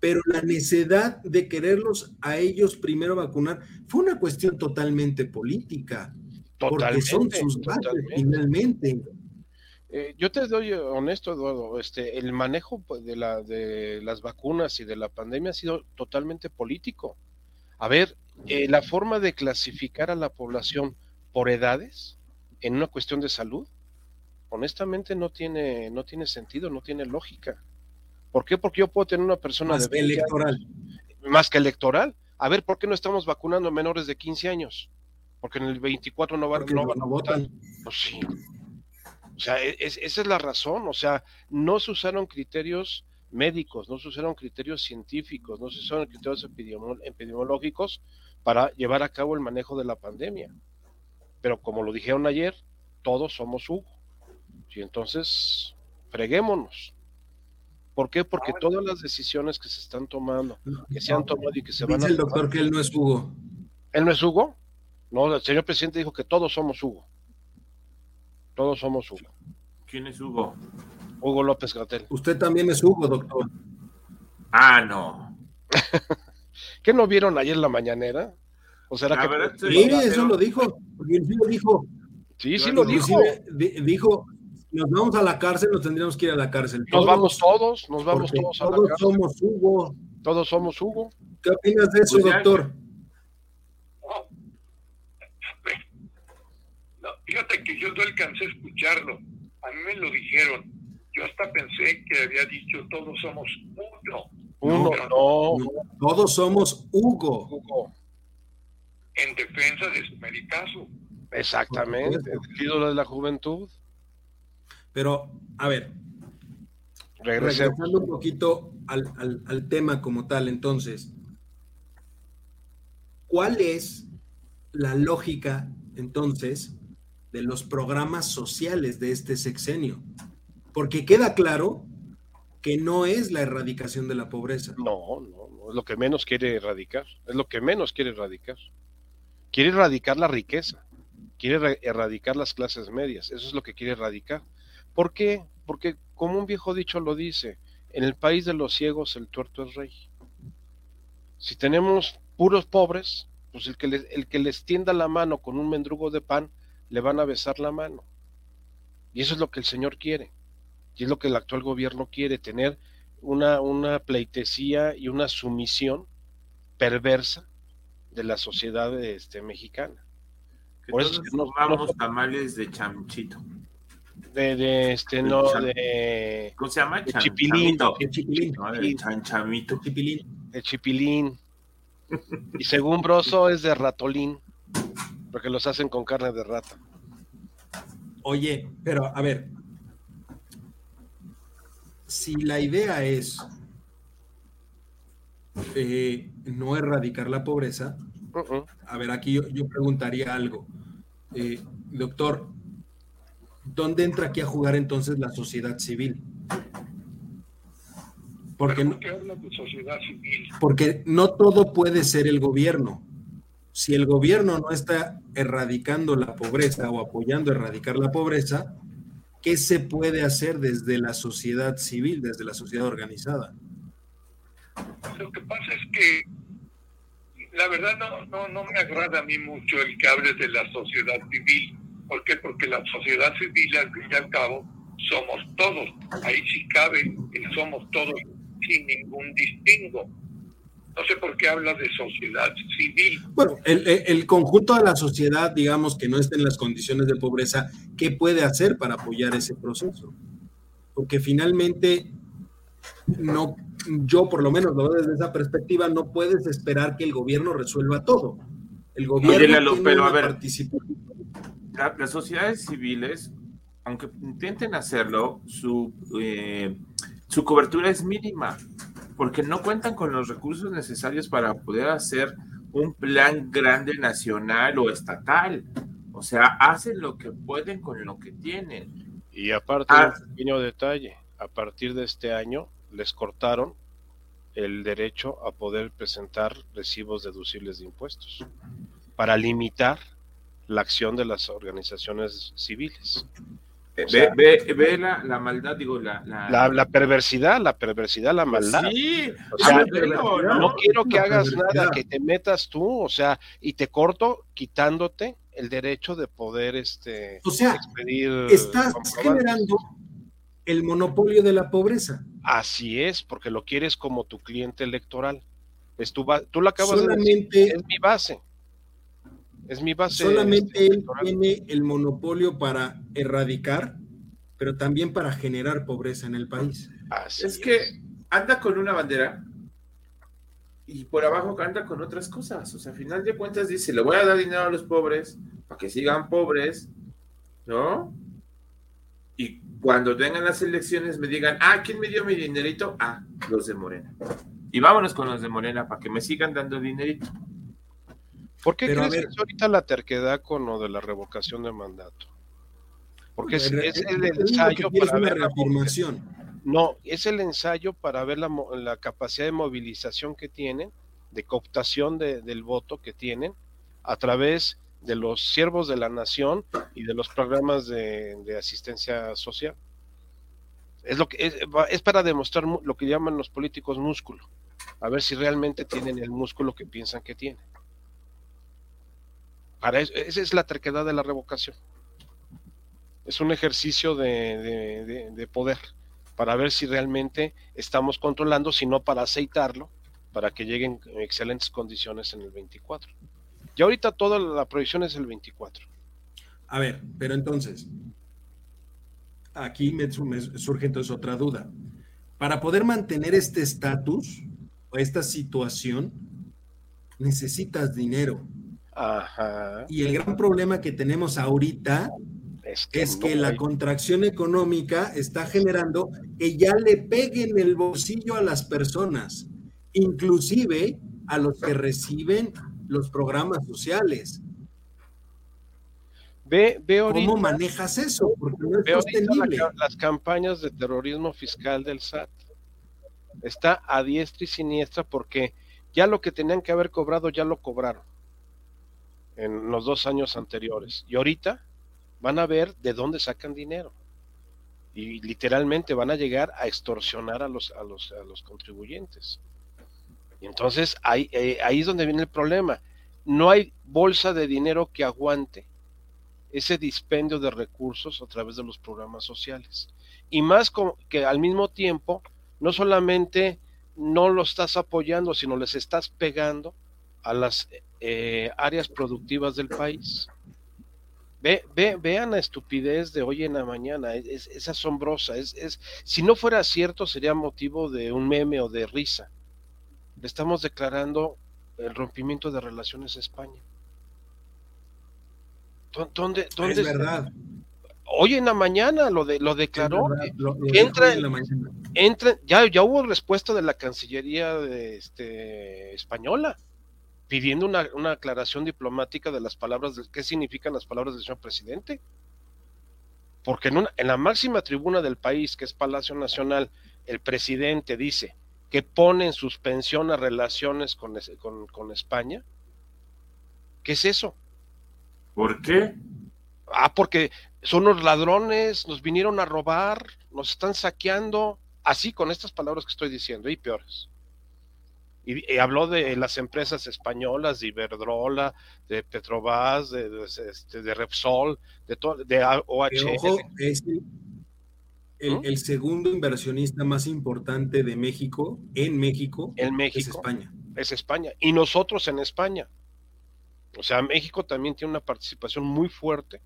Pero la necedad de quererlos a ellos primero vacunar fue una cuestión totalmente política. porque son sus bases finalmente. Eh, yo te doy honesto, Eduardo, este, el manejo pues, de, la, de las vacunas y de la pandemia ha sido totalmente político. A ver, eh, la forma de clasificar a la población por edades en una cuestión de salud, honestamente no tiene, no tiene sentido, no tiene lógica. ¿Por qué? Porque yo puedo tener una persona más de electoral. más que electoral. A ver, ¿por qué no estamos vacunando a menores de 15 años? Porque en el 24 no, van, no, no votar. Pues sí, o sea, e, esa es la razón. O sea, no se usaron criterios médicos, no se usaron criterios científicos, no se usaron criterios epidemiológicos para llevar a cabo el manejo de la pandemia. Pero como lo dijeron ayer, todos somos Hugo. Y entonces, freguémonos. ¿Por qué? Porque ah, todas las decisiones que se están tomando, que se han tomado y que se van a. Dice el doctor que él no es Hugo. ¿Él no es Hugo? No, el señor presidente dijo que todos somos Hugo. Todos somos Hugo. ¿Quién es Hugo? Hugo López Gatel. Usted también es Hugo, doctor. Ah, no. [laughs] ¿Qué no vieron ayer en la mañanera? ¿O será que... sí, eso lo dijo. Porque lo dijo. Sí, sí lo dijo. Dijo, nos vamos a la cárcel, nos tendríamos que ir a la cárcel. nos vamos todos, nos vamos todos a la cárcel. Todos somos Hugo. Todos somos Hugo. ¿Qué opinas de eso, pues doctor? Fíjate que yo no alcancé a escucharlo. A mí me lo dijeron. Yo hasta pensé que había dicho todos somos uno. Uno, no. Todos somos Hugo. Hugo. En defensa de su medicazo. Exactamente, el ídolo de la juventud. Pero, a ver, Regresemos. regresando un poquito al, al- al tema como tal, entonces, ¿cuál es la lógica, entonces, de los programas sociales de este sexenio? Porque queda claro que no es la erradicación de la pobreza. No, no, no, es lo que menos quiere erradicar, es lo que menos quiere erradicar. Quiere erradicar la riqueza, quiere erra- erradicar las clases medias, eso es lo que quiere erradicar. ¿Por qué? Porque como un viejo dicho lo dice, en el país de los ciegos el tuerto es rey. Si tenemos puros pobres, pues el que, les, el que les tienda la mano con un mendrugo de pan, le van a besar la mano. Y eso es lo que el Señor quiere. Y es lo que el actual gobierno quiere, tener una, una pleitesía y una sumisión perversa de la sociedad este, mexicana. Que Por eso todos es que no- comamos no- tamales de chamchito. De, de este, no, de, ¿Cómo se llama? De Chan- chipilín. chipilín, No, chipilín. de chipilín. Y según Broso es de ratolín, porque los hacen con carne de rata. Oye, pero a ver, si la idea es eh, no erradicar la pobreza, Uh -uh. a ver, aquí yo, yo preguntaría algo. Eh, doctor, ¿dónde entra aquí a jugar entonces la sociedad civil? Porque no, porque no todo puede ser el gobierno. Si el gobierno no está erradicando la pobreza o apoyando a erradicar la pobreza, ¿qué se puede hacer desde la sociedad civil, desde la sociedad organizada? Lo que pasa es que la verdad no, no, no me agrada a mí mucho el que hables de la sociedad civil. ¿Por qué? Porque la sociedad civil, al fin y al cabo, somos todos. Ahí sí cabe el somos todos sin ningún distingo. No sé por qué hablas de sociedad civil. Bueno, el, conjunto de la sociedad, digamos, que no esté en las condiciones de pobreza, ¿qué puede hacer para apoyar ese proceso? Porque finalmente, no, yo por lo menos lo veo desde esa perspectiva, no puedes esperar que el gobierno resuelva todo. El gobierno Oye, Lalo, tiene pero a una ver. participación. La- las sociedades civiles, aunque intenten hacerlo, su, eh, su cobertura es mínima, porque no cuentan con los recursos necesarios para poder hacer un plan grande nacional o estatal. O sea, hacen lo que pueden con lo que tienen. Y aparte, Ah. un pequeño detalle, a partir de este año les cortaron el derecho a poder presentar recibos deducibles de impuestos para limitar la acción de las organizaciones civiles. Sea- ve ve, ve la, la maldad, digo, la... la- La, la perversidad, la perversidad, la maldad. Sí, O sea, ah, no, No quiero que hagas nada, que te metas tú, o sea, y te corto quitándote el derecho de poder este O sea, expedir estás generando el monopolio de la pobreza. Así es, porque lo quieres como tu cliente electoral. Es tu ba- tú lo acabas de decir, Solamente, es mi base. Es mi base. solamente este, él electoral. tiene el monopolio para erradicar, pero también para generar pobreza en el país. Así Es que anda con una bandera y por abajo anda con otras cosas. O sea, a final de cuentas dice, le voy a dar dinero a los pobres para que sigan pobres, ¿no? Y cuando tengan las elecciones me digan, ah, ¿quién me dio mi dinerito? Ah, los de Morena. Y vámonos con los de Morena para que me sigan dando dinerito. ¿Por qué Pero, crees ver. que es ahorita la terquedad con lo de la revocación de mandato? Porque es, el ensayo para ver la reafirmación. No, es el ensayo para ver la, la capacidad de movilización que tienen, de cooptación de- del voto que tienen a través de los siervos de la nación y de los programas de, de asistencia social. Es, lo que, es, para demostrar lo que llaman los políticos músculo, a ver si realmente tienen el músculo que piensan que tienen. Para esa es la terquedad de la revocación. Es un ejercicio de- de- de- de poder para ver si realmente estamos controlando, si no para aceitarlo, para que lleguen en excelentes condiciones en el 24. Y ahorita toda la proyección es el 24. A ver, pero entonces, aquí me, surge entonces otra duda. Para poder mantener este estatus o esta situación, necesitas dinero. Ajá. Y el gran problema que tenemos ahorita es que, la contracción económica está generando que ya le peguen el bolsillo a las personas, inclusive a los que reciben los programas sociales. Ve, ¿Cómo manejas eso? Porque no es sostenible. las campañas de terrorismo fiscal del SAT. Está a diestra y siniestra porque ya lo que tenían que haber cobrado ya lo cobraron en los dos años anteriores. Y ahorita van a ver de dónde sacan dinero. Y literalmente van a llegar a extorsionar a los, a los, a los contribuyentes. Y entonces ahí, eh, ahí es donde viene el problema. No hay bolsa de dinero que aguante ese dispendio de recursos a través de los programas sociales. Y más que al mismo tiempo, no solamente no lo estás apoyando, sino les estás pegando a las eh, áreas productivas del país. Ve, ve, vean la estupidez de hoy en la mañana, es, es asombrosa. Es, es, si no fuera cierto, sería motivo de un meme o de risa. Le estamos declarando el rompimiento de relaciones a España. ¿Dónde, dónde es verdad. Hoy en la mañana lo de lo declaró. entra, entra, ya, ya hubo respuesta de la Cancillería de, este, española pidiendo una, una, aclaración diplomática de las palabras, de, qué significan las palabras del señor presidente. Porque en, en la máxima tribuna del país, que es Palacio Nacional, el presidente dice que pone en suspensión las relaciones con, con, con España. ¿Qué es eso? ¿Por qué? Ah, porque son los ladrones, nos vinieron a robar, nos están saqueando, así con estas palabras que estoy diciendo, y peores. Y, habló de las empresas españolas, de Iberdrola, de Petrobras, de, este, de, Repsol, de, todo, de OHL. Ojo, es el, ¿Mm? el, segundo inversionista más importante de México, en México, en México, es España. Es España. Y nosotros en España. O sea, México también tiene una participación muy fuerte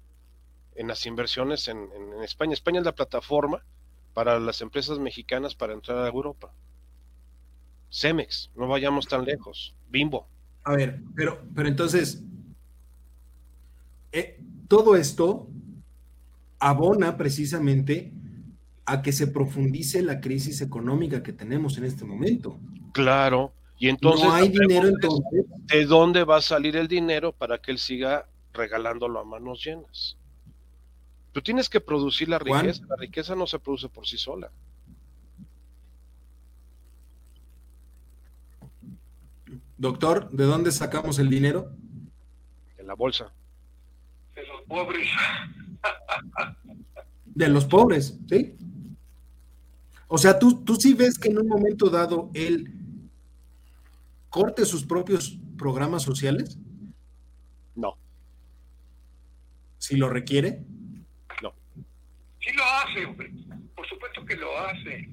en las inversiones en, España. España es la plataforma para las empresas mexicanas para entrar a Europa. Cemex, no vayamos tan lejos. Bimbo. A ver, pero, pero entonces, eh, todo esto abona precisamente a que se profundice la crisis económica que tenemos en este momento. Claro, y entonces, no hay dinero entonces. ¿De dónde va a salir el dinero para que él siga regalándolo a manos llenas? Tú tienes que producir la riqueza. La riqueza no se produce por sí sola. Doctor, ¿de dónde sacamos el dinero? De la bolsa. De los pobres. de los pobres, ¿sí? O sea, tú, tú sí ves que en un momento dado él corte sus propios programas sociales? No. Si lo requiere? No. Sí lo hace, hombre. Por supuesto que lo hace.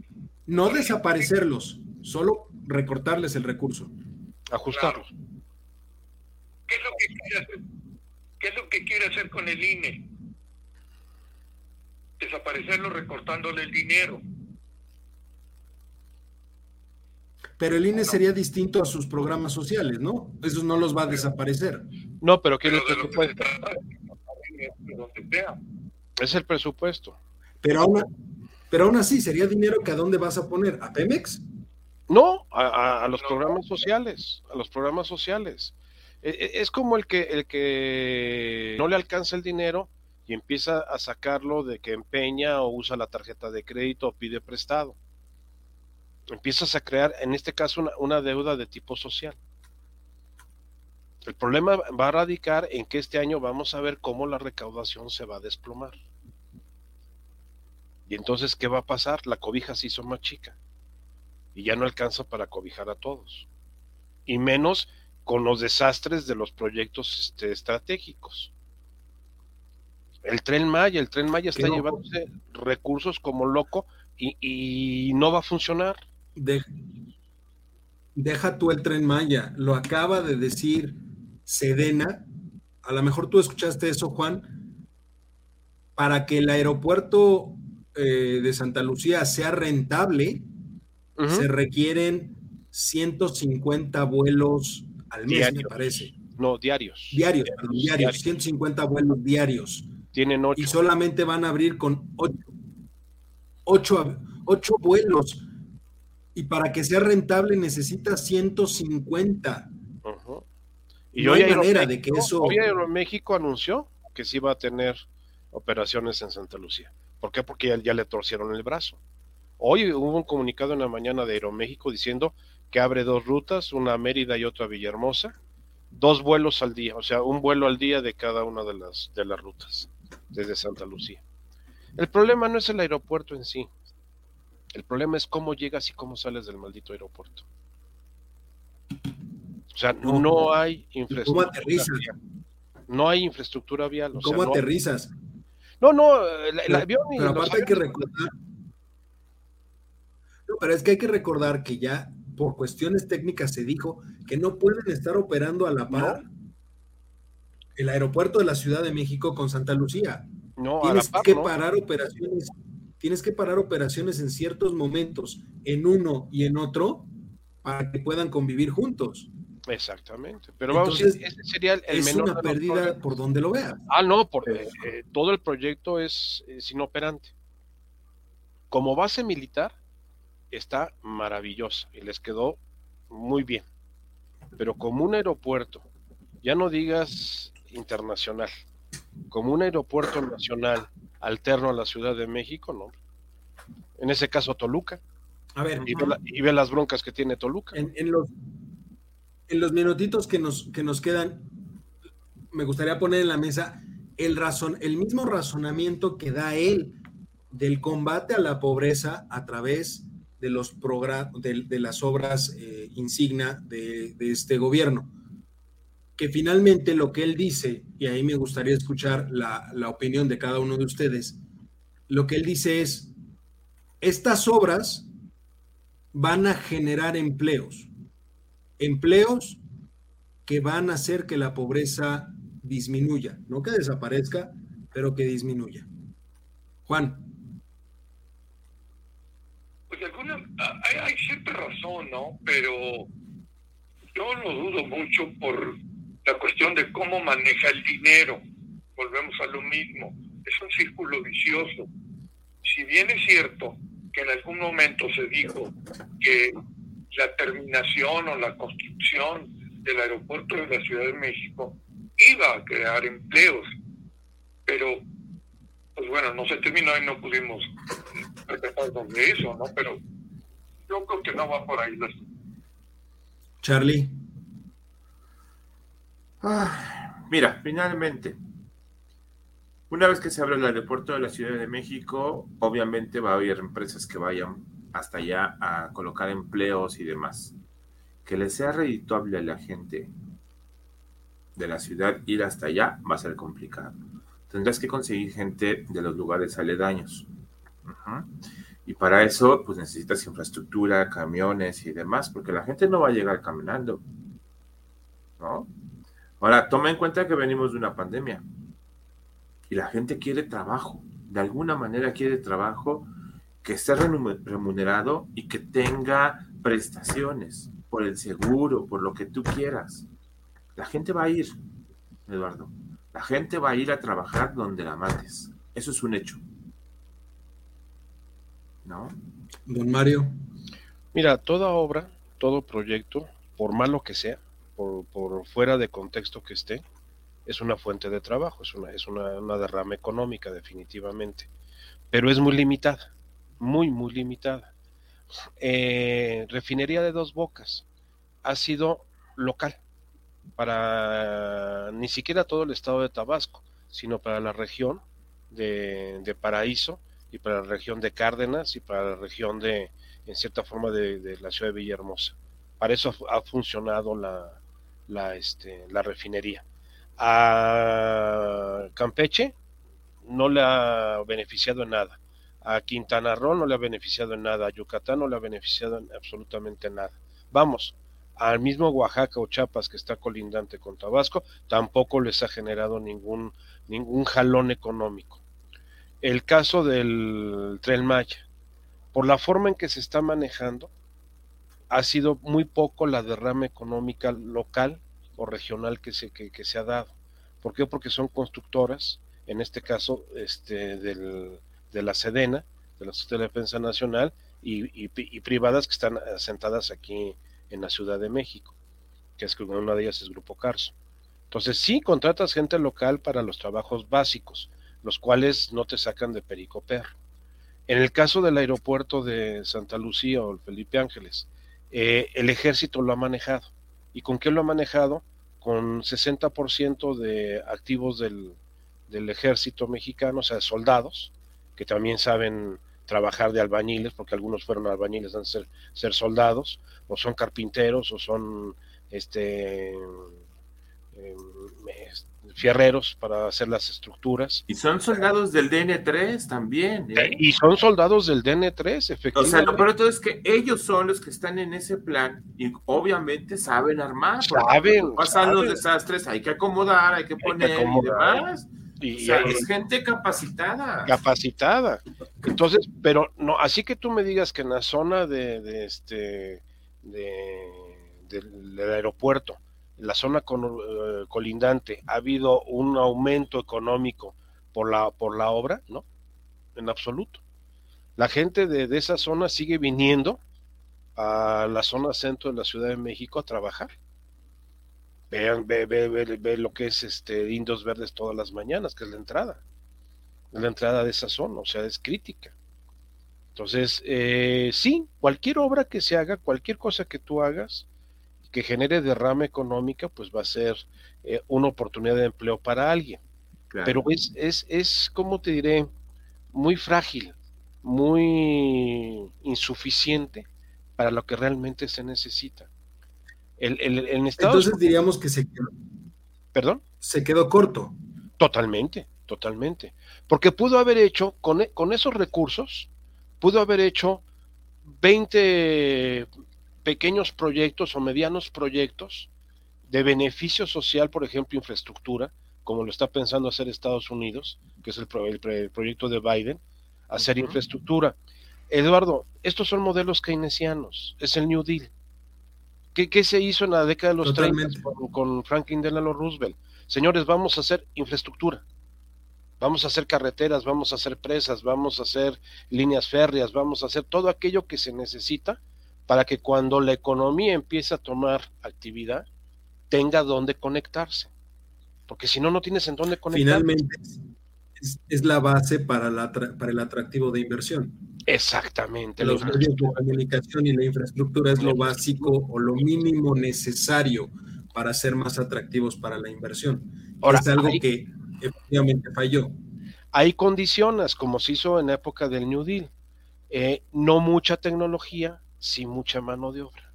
No desaparecerlos, solo recortarles el recurso. Ajustarlos. ¿Qué es lo que quiere hacer? ¿Qué es lo que quiere hacer con el INE? Desaparecerlo recortándole el dinero. pero el INE sería distinto a sus programas sociales, ¿no? Esos no los va a desaparecer. No, pero ¿qué es el presupuesto? Es el presupuesto. Pero aún, pero aún así, ¿sería dinero que a dónde vas a poner? ¿A Pemex? No, a, los programas sociales, a los programas sociales. E, e, es como el que, el que no le alcanza el dinero y empieza a sacarlo de que empeña o usa la tarjeta de crédito o pide prestado empiezas a crear, en este caso, una, deuda de tipo social. El problema va a radicar en que este año vamos a ver cómo la recaudación se va a desplomar. Y entonces, ¿qué va a pasar? La cobija se hizo más chica y ya no alcanza para cobijar a todos. Y menos con los desastres de los proyectos este, estratégicos. El tren Maya, el tren Maya está llevándose recursos como loco y no va a funcionar deja tú el tren Maya, lo acaba de decir Sedena, a lo mejor tú escuchaste eso, Juan, para que el aeropuerto eh, de Santa Lucía sea rentable, se requieren 150 vuelos al mes, me parece. No, diarios. Diarios, diarios, 150 vuelos diarios. Tienen ocho. Y solamente van a abrir con ocho, ocho, vuelos. Y para que sea rentable necesita 150. Y no hoy hay manera de que eso. Hoy Aeroméxico anunció que sí va a tener operaciones en Santa Lucía. ¿Por qué? Porque ya, ya, le torcieron el brazo. Hoy hubo un comunicado en la mañana de Aeroméxico diciendo que abre dos rutas, una a Mérida y otra a Villahermosa, dos vuelos al día, o sea, un vuelo al día de cada una de las, de las rutas desde Santa Lucía. El problema no es el aeropuerto en sí, el problema es cómo llegas y cómo sales del maldito aeropuerto. O sea, no, hay infraestructura. ¿Cómo aterrizas? Vial. No hay infraestructura vial. ¿Cómo aterrizas? No, no, el, avión y pero aparte hay que recordar. Pero es que hay que recordar que ya por cuestiones técnicas se dijo que no pueden estar operando a la par el aeropuerto de la Ciudad de México con Santa Lucía. No, tienes que parar operaciones, tienes que parar operaciones en ciertos momentos, en uno y en otro, para que puedan convivir juntos. Exactamente, pero vamos, ese sería el, es una pérdida por donde lo veas. Ah, no, porque eh, todo el proyecto es, es inoperante. Como base militar, está maravillosa y les quedó muy bien. Pero como un aeropuerto, ya no digas internacional, como un aeropuerto nacional alterno a la Ciudad de México, no. En ese caso Toluca. A ver, y, ve, las broncas que tiene Toluca. En, los, en los minutitos que nos, que nos quedan, me gustaría poner en la mesa el, razón, el mismo razonamiento que da él del combate a la pobreza a través de, los de, las obras eh, insignia de, este gobierno. Que finalmente lo que él dice, y ahí me gustaría escuchar la, opinión de cada uno de ustedes, lo que él dice es, estas obras van a generar empleos, empleos que van a hacer que la pobreza disminuya, no que desaparezca, pero que disminuya. Juan. Hay, cierta razón, ¿no? Pero yo lo dudo mucho por la cuestión de cómo maneja el dinero. Volvemos a lo mismo. Es un círculo vicioso. Si bien es cierto que en algún momento se dijo que la terminación o la construcción del aeropuerto de la Ciudad de México iba a crear empleos, pero pues bueno, no se terminó y no pudimos percatarnos de eso, ¿no? Pero yo creo que no va por ahí. Charlie. Ah, mira, finalmente, una vez que se abre el aeropuerto de la Ciudad de México, obviamente va a haber empresas que vayan hasta allá a colocar empleos y demás. Que les sea redituable a la gente de la ciudad ir hasta allá va a ser complicado. Tendrás que conseguir gente de los lugares aledaños. Y para eso, pues necesitas infraestructura, camiones y demás, porque la gente no va a llegar caminando. ¿No? Ahora, toma en cuenta que venimos de una pandemia y la gente quiere trabajo. De alguna manera quiere trabajo que esté remunerado y que tenga prestaciones por el seguro, por lo que tú quieras. La gente va a ir, Eduardo. La gente va a ir a trabajar donde la mates. Eso es un hecho. ¿No? Don Mario. Mira, toda obra, todo proyecto, por malo que sea, por, fuera de contexto que esté, es una fuente de trabajo, es una, es una, derrama económica definitivamente, pero es muy limitada, muy, muy limitada. Eh, refinería de dos bocas ha sido local para ni siquiera todo el estado de Tabasco, sino para la región de, de Paraíso y para la región de Cárdenas y para la región de, en cierta forma, de, la ciudad de Villahermosa. Para eso ha, funcionado la, la, este, la refinería. A Campeche no le ha beneficiado en nada. A Quintana Roo no le ha beneficiado en nada. A Yucatán no le ha beneficiado en absolutamente nada. Vamos, al mismo Oaxaca o Chiapas que está colindante con Tabasco, tampoco les ha generado ningún, ningún jalón económico. El caso del Tren Maya. Por la forma en que se está manejando, ha sido muy poco la derrama económica local o regional que se, que, se ha dado. ¿Por qué? Porque son constructoras, en este caso este, del, de la Sedena, de la Sociedad de Defensa Nacional, y, privadas que están asentadas aquí en la Ciudad de México, que es que una de ellas es Grupo Carso. Entonces sí contratas gente local para los trabajos básicos, los cuales no te sacan de perico perro. En el caso del aeropuerto de Santa Lucía o el Felipe Ángeles, eh, el ejército lo ha manejado. ¿Y con qué lo ha manejado? Con 60% de activos del, del ejército mexicano, o sea, soldados, que también saben trabajar de albañiles, porque algunos fueron albañiles antes de ser, ser soldados, o son carpinteros, o son este em, fierreros para hacer las estructuras. Y son soldados del DN3 también. ¿eh? Y son soldados del DN3, efectivamente. O sea, lo peor es que ellos son los que están en ese plan y obviamente saben armar. Saben. Pasan los desastres, hay que acomodar, hay que poner y demás. Y, es gente capacitada. Capacitada. Entonces, pero no, así que tú me digas que en la zona de, este del aeropuerto, la zona eh, colindante, ha habido un aumento económico por la, por la obra, ¿no? En absoluto. La gente de, de esa zona sigue viniendo a la zona centro de la Ciudad de México a trabajar. Vean, ve, ve, ve, lo que es este Indos Verdes todas las mañanas, que es la entrada. La entrada de esa zona, o sea, es crítica. Entonces, eh, sí, cualquier obra que se haga, cualquier cosa que tú hagas, que genere derrama económica, pues va a ser eh, una oportunidad de empleo para alguien. Pero es, es, es, como te diré, muy frágil, muy insuficiente para lo que realmente se necesita. Entonces diríamos que se quedó. ¿Perdón? Se quedó corto. Totalmente, totalmente. Porque pudo haber hecho, con, con esos recursos, pudo haber hecho 20 pequeños proyectos o medianos proyectos de beneficio social, por ejemplo, infraestructura, como lo está pensando hacer Estados Unidos, que es el, proyecto de Biden, hacer infraestructura. Eduardo, estos son modelos keynesianos, es el New Deal. ¿Qué, se hizo en la década de los 30 con, Franklin Delano Roosevelt? Señores, vamos a hacer infraestructura. Vamos a hacer carreteras, vamos a hacer presas, vamos a hacer líneas férreas, vamos a hacer todo aquello que se necesita para que cuando la economía empiece a tomar actividad, tenga dónde conectarse. Porque si no, no tienes en dónde conectarse. Finalmente, es, la base para, la, para el atractivo de inversión. Exactamente. Los medios de comunicación y la infraestructura es lo básico o lo mínimo necesario para ser más atractivos para la inversión. es algo que efectivamente falló. Hay condiciones, como se hizo en la época del New Deal. Eh, no mucha tecnología, sí mucha mano de obra.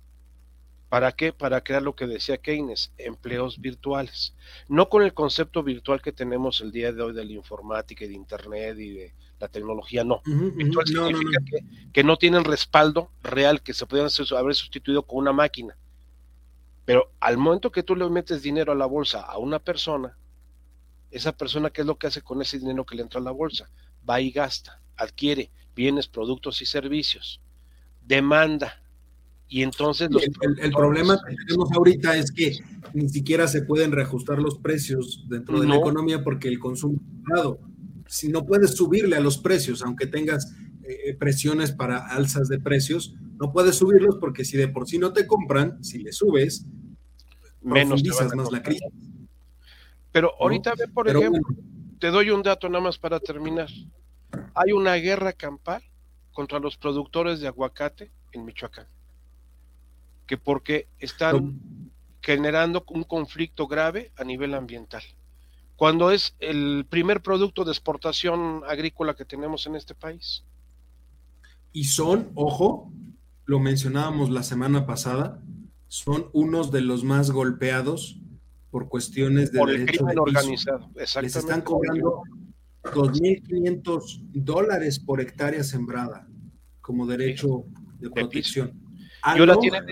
¿Para qué? Para crear lo que decía Keynes, empleos virtuales. No con el concepto virtual que tenemos el día de hoy de la informática y de Internet y de la tecnología, no. virtual significa Que, no tienen respaldo real, que se pueden haber sustituido con una máquina. Pero al momento que tú le metes dinero a la bolsa a una persona, esa persona, ¿qué es lo que hace con ese dinero que le entra a la bolsa? Va y gasta, adquiere bienes, productos y servicios, demanda, y entonces el, problema que tenemos ahorita es que ni siquiera se pueden reajustar los precios dentro de la economía porque el consumo es Si no puedes subirle a los precios, aunque tengas eh, presiones para alzas de precios, no puedes subirlos porque si de por sí no te compran, si le subes, menos más la crisis. Pero ahorita ve, por ejemplo, te doy un dato nada más para terminar. Hay una guerra campal contra los productores de aguacate en Michoacán que porque están generando un conflicto grave a nivel ambiental, cuando es el primer producto de exportación agrícola que tenemos en este país. Y son, ojo, lo mencionábamos la semana pasada, son unos de los más golpeados por cuestiones de por el crimen organizado. Exactamente. Les están cobrando 2.500 dólares por hectárea sembrada como derecho de protección. Yo la tienen,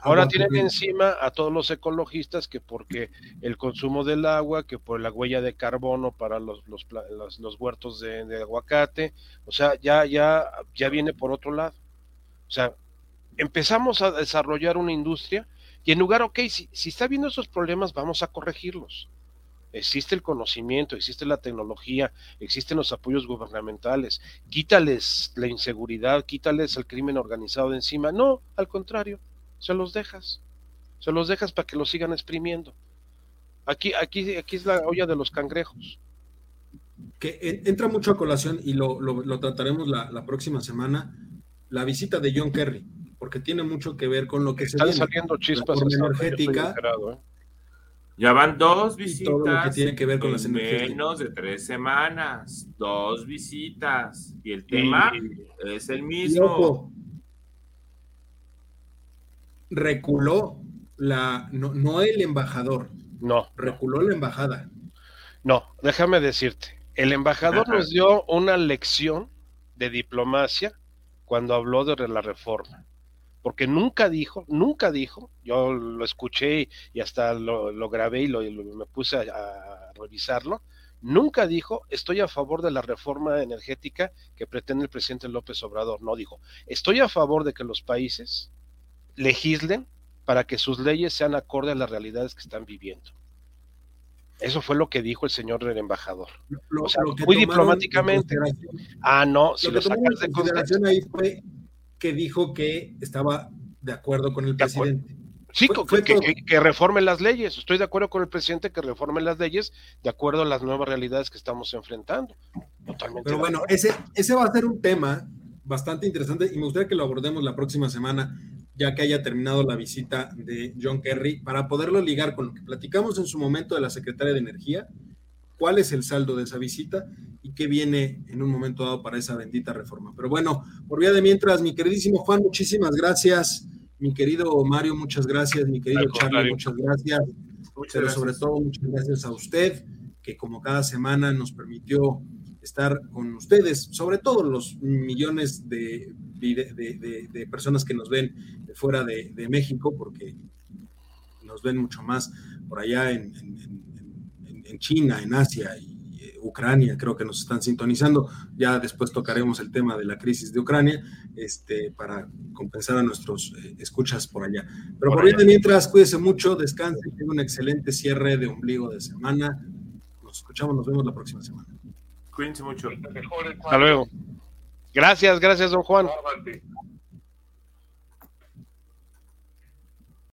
Ahora tienen encima a todos los ecologistas que porque el consumo del agua, que por la huella de carbono para los, los, los, huertos de, de, aguacate, o sea, ya, ya, ya viene por otro lado. O sea, empezamos a desarrollar una industria y en lugar, ok, si, si está viendo esos problemas, vamos a corregirlos. Existe el conocimiento, existe la tecnología, existen los apoyos gubernamentales. Quítales la inseguridad, quítales el crimen organizado de encima. No, al contrario, se los dejas. Se los dejas para que lo sigan exprimiendo. Aquí, aquí, aquí es la olla de los cangrejos. Que entra mucho a colación y lo, lo, trataremos la, la, próxima semana, la visita de John Kerry, porque tiene mucho que ver con lo que Están se saliendo chispas energética. ¿eh? Ya van dos visitas. que tiene que ver con las Menos de tres semanas. Dos visitas. Y el tema es el mismo. reculó la, no, no el embajador. No. Reculó la embajada. No, déjame decirte. El embajador nos dio una lección de diplomacia cuando habló de la reforma porque nunca dijo, nunca dijo, yo lo escuché y hasta lo, grabé y lo, me puse a, revisarlo, nunca dijo, estoy a favor de la reforma energética que pretende el presidente López Obrador, no dijo, estoy a favor de que los países legislen para que sus leyes sean acorde a las realidades que están viviendo. Eso fue lo que dijo el señor el embajador. o sea, muy diplomáticamente. Ah, no, si lo, sacas de consideración ahí fue que dijo que estaba de acuerdo con el presidente. Sí, que, reforme las leyes. Estoy de acuerdo con el presidente que reforme las leyes de acuerdo a las nuevas realidades que estamos enfrentando. Totalmente. Pero bueno, ese, ese va a ser un tema bastante interesante y me gustaría que lo abordemos la próxima semana, ya que haya terminado la visita de John Kerry, para poderlo ligar con lo que platicamos en su momento de la secretaria de Energía, cuál es el saldo de esa visita y qué viene en un momento dado para esa bendita reforma. Pero bueno, por vía de mientras, mi queridísimo Juan, muchísimas gracias. Mi querido Mario, muchas gracias. Mi querido Charlie, muchas gracias. Pero sobre todo, muchas gracias a usted, que como cada semana nos permitió estar con ustedes, sobre todo los millones de, de, personas que nos ven fuera de, México, porque nos ven mucho más por allá en en China, en Asia y eh, Ucrania, creo que nos están sintonizando. Ya después tocaremos el tema de la crisis de Ucrania este, para compensar a nuestros eh, escuchas por allá. Pero por, por mientras, cuídese mucho, descanse, tenga un excelente cierre de ombligo de semana. Nos escuchamos, nos vemos la próxima semana. Cuídense mucho. Hasta luego. Gracias, gracias, don Juan.